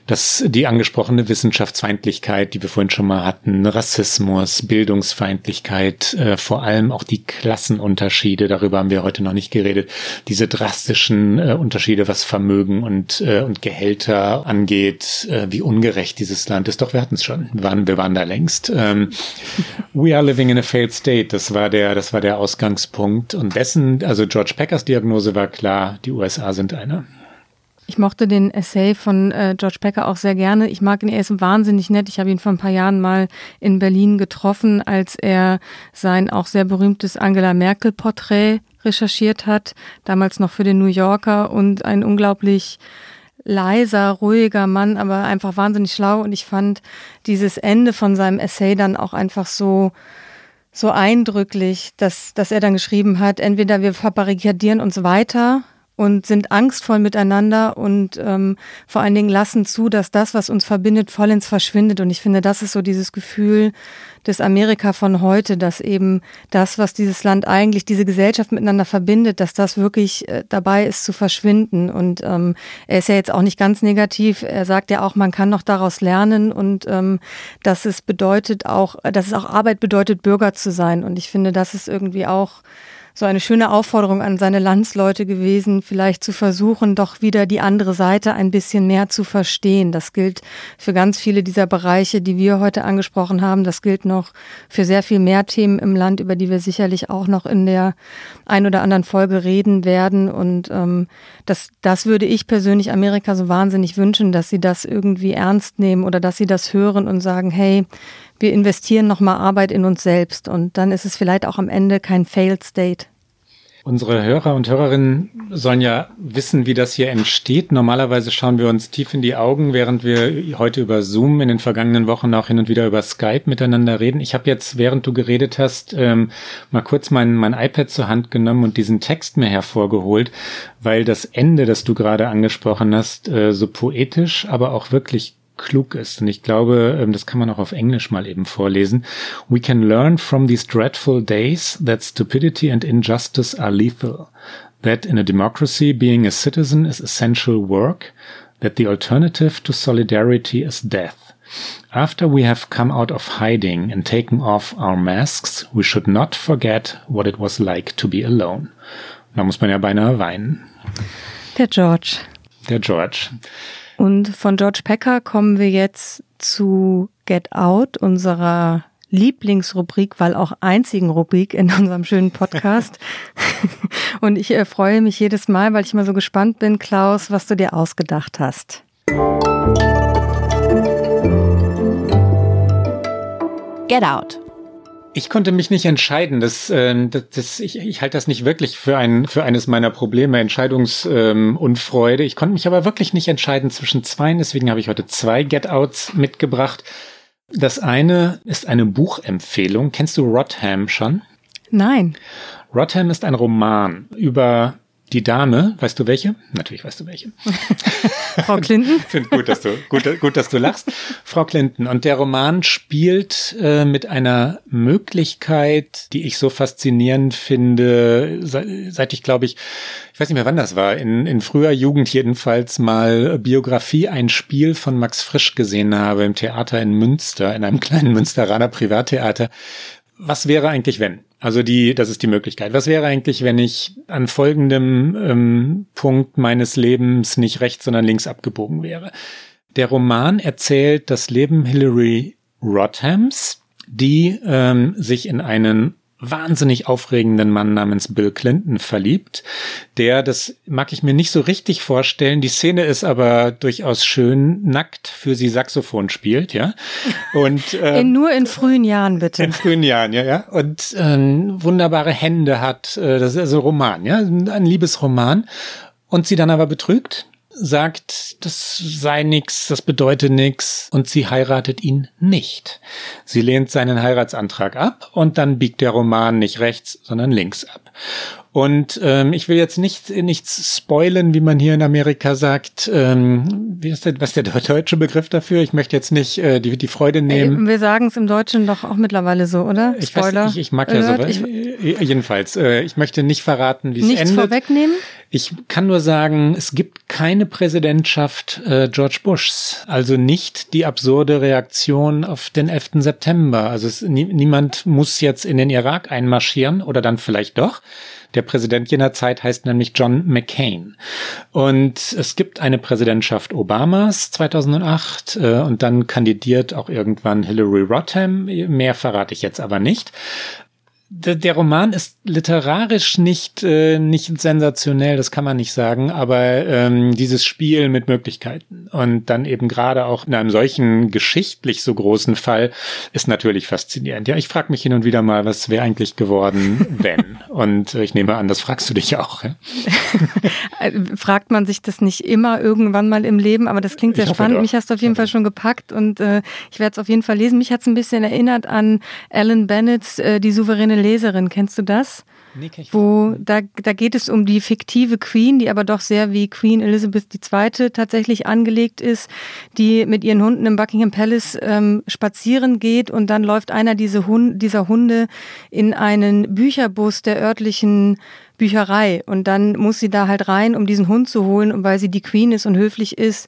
dass die angesprochene Wissenschaftsfeindlichkeit, die wir vorhin schon mal hatten, Rassismus, Bildungsfeindlichkeit, äh, vor allem auch die Klassenunterschiede, darüber haben wir heute noch nicht geredet, diese drastischen äh, Unterschiede, was Vermögen und, äh, und Gehälter angeht, äh, wie ungerecht dieses Land ist. Doch, wir hatten es schon. Wir waren, wir waren da längst. Ähm, we are living in a failed state. Das war der, das war der Ausgangspunkt. Und dessen, also George Packers Diagnose war klar, die USA sind eine. Ich mochte den Essay von äh, George Becker auch sehr gerne. Ich mag ihn, er ist wahnsinnig nett. Ich habe ihn vor ein paar Jahren mal in Berlin getroffen, als er sein auch sehr berühmtes Angela Merkel Porträt recherchiert hat, damals noch für den New Yorker und ein unglaublich leiser, ruhiger Mann, aber einfach wahnsinnig schlau. Und ich fand dieses Ende von seinem Essay dann auch einfach so, so eindrücklich, dass, dass er dann geschrieben hat, entweder wir verbarrikadieren uns weiter und sind angstvoll miteinander und ähm, vor allen Dingen lassen zu, dass das, was uns verbindet, vollends verschwindet. Und ich finde, das ist so dieses Gefühl des Amerika von heute, dass eben das, was dieses Land eigentlich, diese Gesellschaft miteinander verbindet, dass das wirklich äh, dabei ist zu verschwinden. Und ähm, er ist ja jetzt auch nicht ganz negativ. Er sagt ja auch, man kann noch daraus lernen und ähm, dass es bedeutet auch, dass es auch Arbeit bedeutet, Bürger zu sein. Und ich finde, das ist irgendwie auch so eine schöne Aufforderung an seine Landsleute gewesen, vielleicht zu versuchen, doch wieder die andere Seite ein bisschen mehr zu verstehen. Das gilt für ganz viele dieser Bereiche, die wir heute angesprochen haben. Das gilt noch für sehr viel mehr Themen im Land, über die wir sicherlich auch noch in der ein oder anderen Folge reden werden. Und ähm, das, das würde ich persönlich Amerika so wahnsinnig wünschen, dass sie das irgendwie ernst nehmen oder dass sie das hören und sagen, hey, wir investieren nochmal Arbeit in uns selbst und dann ist es vielleicht auch am Ende kein Failed State. Unsere Hörer und Hörerinnen sollen ja wissen, wie das hier entsteht. Normalerweise schauen wir uns tief in die Augen, während wir heute über Zoom in den vergangenen Wochen auch hin und wieder über Skype miteinander reden. Ich habe jetzt, während du geredet hast, ähm, mal kurz mein, mein iPad zur Hand genommen und diesen Text mir hervorgeholt, weil das Ende, das du gerade angesprochen hast, äh, so poetisch, aber auch wirklich klug ist. Und ich glaube, ähm, das kann man auch auf Englisch mal eben vorlesen. We can learn from these dreadful days that stupidity and injustice are lethal. That in a democracy being a citizen is essential work. That the alternative to solidarity is death. After we have come out of hiding and taken off our masks, we should not forget what it was like to be alone. Da muss man ja beinahe weinen. Der George. Der George. Und von George Packer kommen wir jetzt zu Get Out, unserer Lieblingsrubrik, weil auch einzigen Rubrik in unserem schönen Podcast. Und ich äh, freue mich jedes Mal, weil ich immer so gespannt bin, Klaus, was du dir ausgedacht hast. Get Out. Ich konnte mich nicht entscheiden. Das, äh, das, das, ich, ich halte das nicht wirklich für, ein, für eines meiner Probleme, Entscheidungsunfreude. Ähm, ich konnte mich aber wirklich nicht entscheiden zwischen zwei. Deswegen habe ich heute zwei Get-Outs mitgebracht. Das eine ist eine Buchempfehlung. Kennst du Rotham schon? Nein. Rotham ist ein Roman über die Dame, weißt du welche? Natürlich weißt du welche. Frau Clinton. Finde gut, dass du gut, gut, dass du lachst. Frau Clinton. Und der Roman spielt äh, mit einer Möglichkeit, die ich so faszinierend finde, seit ich glaube ich, ich weiß nicht mehr wann das war, in, in früher Jugend jedenfalls mal Biografie ein Spiel von Max Frisch gesehen habe im Theater in Münster, in einem kleinen Münsteraner Privattheater. Was wäre eigentlich wenn? Also die, das ist die Möglichkeit. Was wäre eigentlich, wenn ich an folgendem ähm, Punkt meines Lebens nicht rechts, sondern links abgebogen wäre? Der Roman erzählt das Leben Hillary Rodhams, die ähm, sich in einen wahnsinnig aufregenden Mann namens Bill Clinton verliebt, der, das mag ich mir nicht so richtig vorstellen, die Szene ist aber durchaus schön, nackt für sie Saxophon spielt, ja. Und äh, in, nur in frühen Jahren bitte. In frühen Jahren, ja, ja. Und äh, wunderbare Hände hat, äh, das ist also Roman, ja, ein Liebesroman. Und sie dann aber betrügt sagt, das sei nix, das bedeutet nix und sie heiratet ihn nicht. Sie lehnt seinen Heiratsantrag ab und dann biegt der Roman nicht rechts, sondern links ab. Und ähm, ich will jetzt nicht nichts spoilen, wie man hier in Amerika sagt. Ähm, wie ist der, was ist der deutsche Begriff dafür? Ich möchte jetzt nicht äh, die, die Freude nehmen. Wir sagen es im Deutschen doch auch mittlerweile so, oder? Ich Spoiler. Weiß, ich, ich mag ja sowas. Ich, äh, jedenfalls, äh, ich möchte nicht verraten, wie es endet. Nichts vorwegnehmen? Ich kann nur sagen, es gibt keine Präsidentschaft äh, George Bushs. Also nicht die absurde Reaktion auf den 11. September. Also es, nie, niemand muss jetzt in den Irak einmarschieren oder dann vielleicht doch. Der Präsident jener Zeit heißt nämlich John McCain. Und es gibt eine Präsidentschaft Obamas 2008 äh, und dann kandidiert auch irgendwann Hillary Rodham. Mehr verrate ich jetzt aber nicht der, der Roman ist literarisch nicht, äh, nicht sensationell, das kann man nicht sagen, aber ähm, dieses Spiel mit Möglichkeiten und dann eben gerade auch in einem solchen geschichtlich so großen Fall ist natürlich faszinierend. Ja, ich frage mich hin und wieder mal, was wäre eigentlich geworden, wenn? Und äh, ich nehme an, das fragst du dich auch. Ja? Fragt man sich das nicht immer irgendwann mal im Leben, aber das klingt sehr spannend. Doch. Mich hast du auf jeden Fall schon gepackt und äh, ich werde es auf jeden Fall lesen. Mich hat es ein bisschen erinnert an Alan Bennett's äh, Die souveräne Leserin, kennst du das? Nee, kenn ich Wo da, da geht es um die fiktive Queen, die aber doch sehr wie Queen Elizabeth II. tatsächlich angelegt ist, die mit ihren Hunden im Buckingham Palace ähm, spazieren geht und dann läuft einer diese Hund, dieser Hunde in einen Bücherbus der örtlichen Bücherei und dann muss sie da halt rein, um diesen Hund zu holen und weil sie die Queen ist und höflich ist,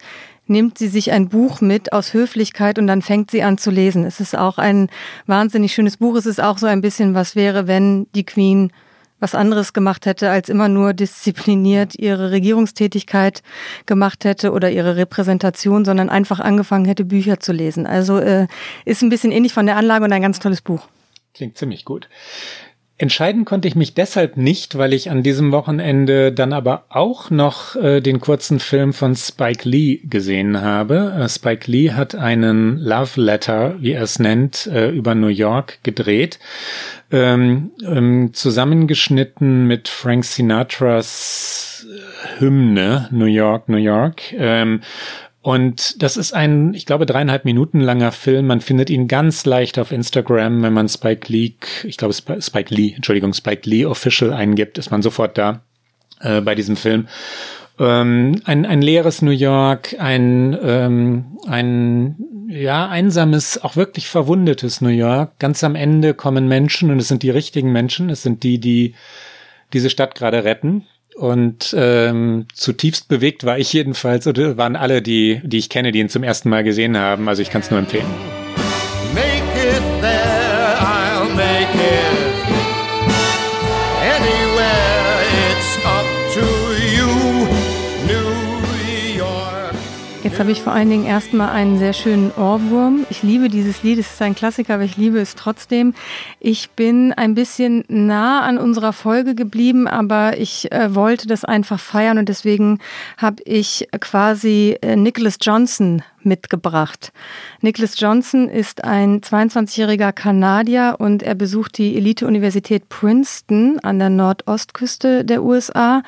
nimmt sie sich ein Buch mit aus Höflichkeit und dann fängt sie an zu lesen. Es ist auch ein wahnsinnig schönes Buch. Es ist auch so ein bisschen, was wäre, wenn die Queen was anderes gemacht hätte, als immer nur diszipliniert ihre Regierungstätigkeit gemacht hätte oder ihre Repräsentation, sondern einfach angefangen hätte, Bücher zu lesen. Also äh, ist ein bisschen ähnlich von der Anlage und ein ganz tolles Buch. Klingt ziemlich gut. Entscheiden konnte ich mich deshalb nicht, weil ich an diesem Wochenende dann aber auch noch äh, den kurzen Film von Spike Lee gesehen habe. Äh, Spike Lee hat einen Love Letter, wie er es nennt, äh, über New York gedreht, ähm, ähm, zusammengeschnitten mit Frank Sinatras äh, Hymne New York, New York. Ähm, und das ist ein, ich glaube, dreieinhalb Minuten langer Film. Man findet ihn ganz leicht auf Instagram, wenn man Spike Lee, ich glaube Spike Lee, Entschuldigung, Spike Lee Official eingibt, ist man sofort da äh, bei diesem Film. Ähm, ein, ein leeres New York, ein, ähm, ein ja, einsames, auch wirklich verwundetes New York. Ganz am Ende kommen Menschen und es sind die richtigen Menschen, es sind die, die diese Stadt gerade retten. Und ähm, zutiefst bewegt war ich jedenfalls, oder waren alle, die, die ich kenne, die ihn zum ersten Mal gesehen haben. Also ich kann es nur empfehlen. Habe ich vor allen Dingen erstmal einen sehr schönen Ohrwurm. Ich liebe dieses Lied, es ist ein Klassiker, aber ich liebe es trotzdem. Ich bin ein bisschen nah an unserer Folge geblieben, aber ich äh, wollte das einfach feiern und deswegen habe ich quasi äh, Nicholas Johnson mitgebracht. Nicholas Johnson ist ein 22-jähriger Kanadier und er besucht die Elite-Universität Princeton an der Nordostküste der USA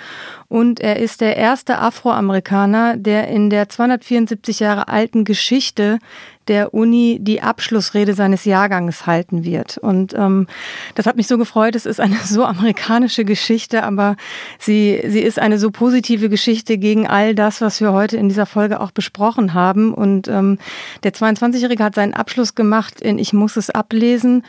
und er ist der erste Afroamerikaner, der in der 274 Jahre alten Geschichte der Uni die Abschlussrede seines Jahrgangs halten wird. Und ähm, das hat mich so gefreut. Es ist eine so amerikanische Geschichte, aber sie, sie ist eine so positive Geschichte gegen all das, was wir heute in dieser Folge auch besprochen haben. Und ähm, der 22-Jährige hat seinen Abschluss gemacht in Ich muss es ablesen.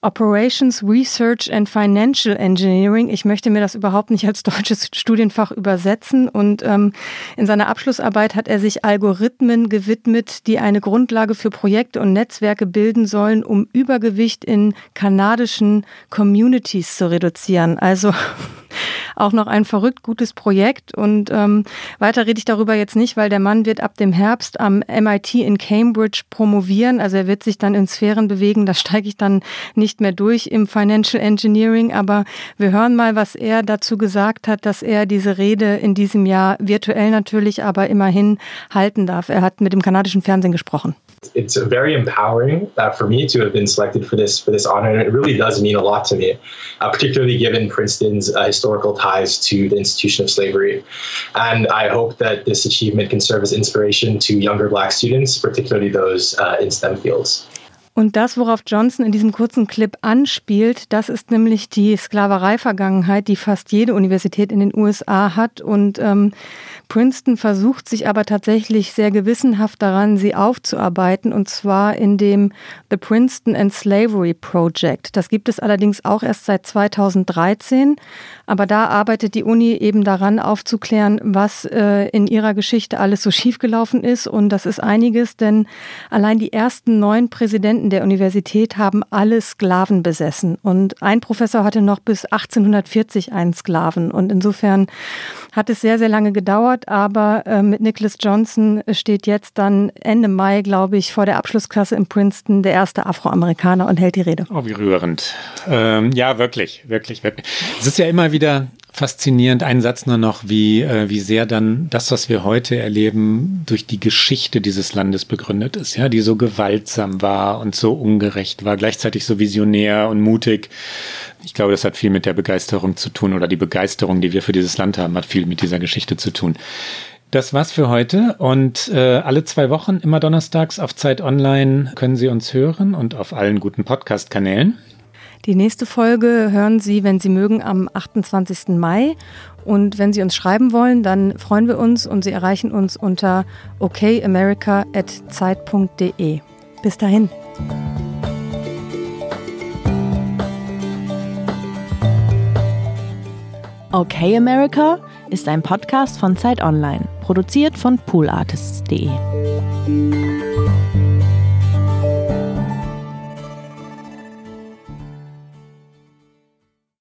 Operations Research and Financial Engineering. Ich möchte mir das überhaupt nicht als deutsches Studienfach übersetzen. Und ähm, in seiner Abschlussarbeit hat er sich Algorithmen gewidmet, die eine Grundlage für Projekte und Netzwerke bilden sollen, um Übergewicht in kanadischen Communities zu reduzieren. Also auch noch ein verrückt gutes Projekt. Und ähm, weiter rede ich darüber jetzt nicht, weil der Mann wird ab dem Herbst am MIT in Cambridge promovieren. Also er wird sich dann in Sphären bewegen. Da steige ich dann nicht mehr durch im Financial Engineering. Aber wir hören mal, was er dazu gesagt hat, dass er diese Rede in diesem Jahr virtuell natürlich, aber immerhin halten darf. Er hat mit dem kanadischen Fernsehen gesprochen. it's very empowering uh, for me to have been selected for this for this honor, and it really does mean a lot to me, uh, particularly given Princeton's uh, historical ties to the institution of slavery. And I hope that this achievement can serve as inspiration to younger Black students, particularly those uh, in STEM fields. Und das, worauf Johnson in diesem kurzen Clip anspielt, das ist nämlich die Sklaverei-Vergangenheit, die fast jede Universität in den USA hat. Und ähm, Princeton versucht sich aber tatsächlich sehr gewissenhaft daran, sie aufzuarbeiten, und zwar in dem The Princeton and Slavery Project. Das gibt es allerdings auch erst seit 2013, aber da arbeitet die Uni eben daran, aufzuklären, was äh, in ihrer Geschichte alles so schiefgelaufen ist. Und das ist einiges, denn allein die ersten neun Präsidenten der Universität haben alle Sklaven besessen. Und ein Professor hatte noch bis 1840 einen Sklaven. Und insofern hat es sehr, sehr lange gedauert, aber äh, mit Nicholas Johnson steht jetzt dann Ende Mai, glaube ich, vor der Abschlussklasse in Princeton der erste Afroamerikaner und hält die Rede. Oh, wie rührend. Ähm, ja, wirklich, wirklich, wirklich. Es ist ja immer wieder faszinierend. Ein Satz nur noch, wie, äh, wie sehr dann das, was wir heute erleben, durch die Geschichte dieses Landes begründet ist, ja, die so gewaltsam war und so ungerecht war, gleichzeitig so visionär und mutig. Ich glaube, das hat viel mit der Begeisterung zu tun oder die Begeisterung, die wir für dieses Land haben, hat viel mit dieser Geschichte zu tun. Das war's für heute und äh, alle zwei Wochen, immer donnerstags auf Zeit Online, können Sie uns hören und auf allen guten Podcast-Kanälen. Die nächste Folge hören Sie, wenn Sie mögen, am 28. Mai. Und wenn Sie uns schreiben wollen, dann freuen wir uns und Sie erreichen uns unter okamerica.zeit.de. Bis dahin. Okay America ist ein Podcast von Zeit Online, produziert von poolartists.de.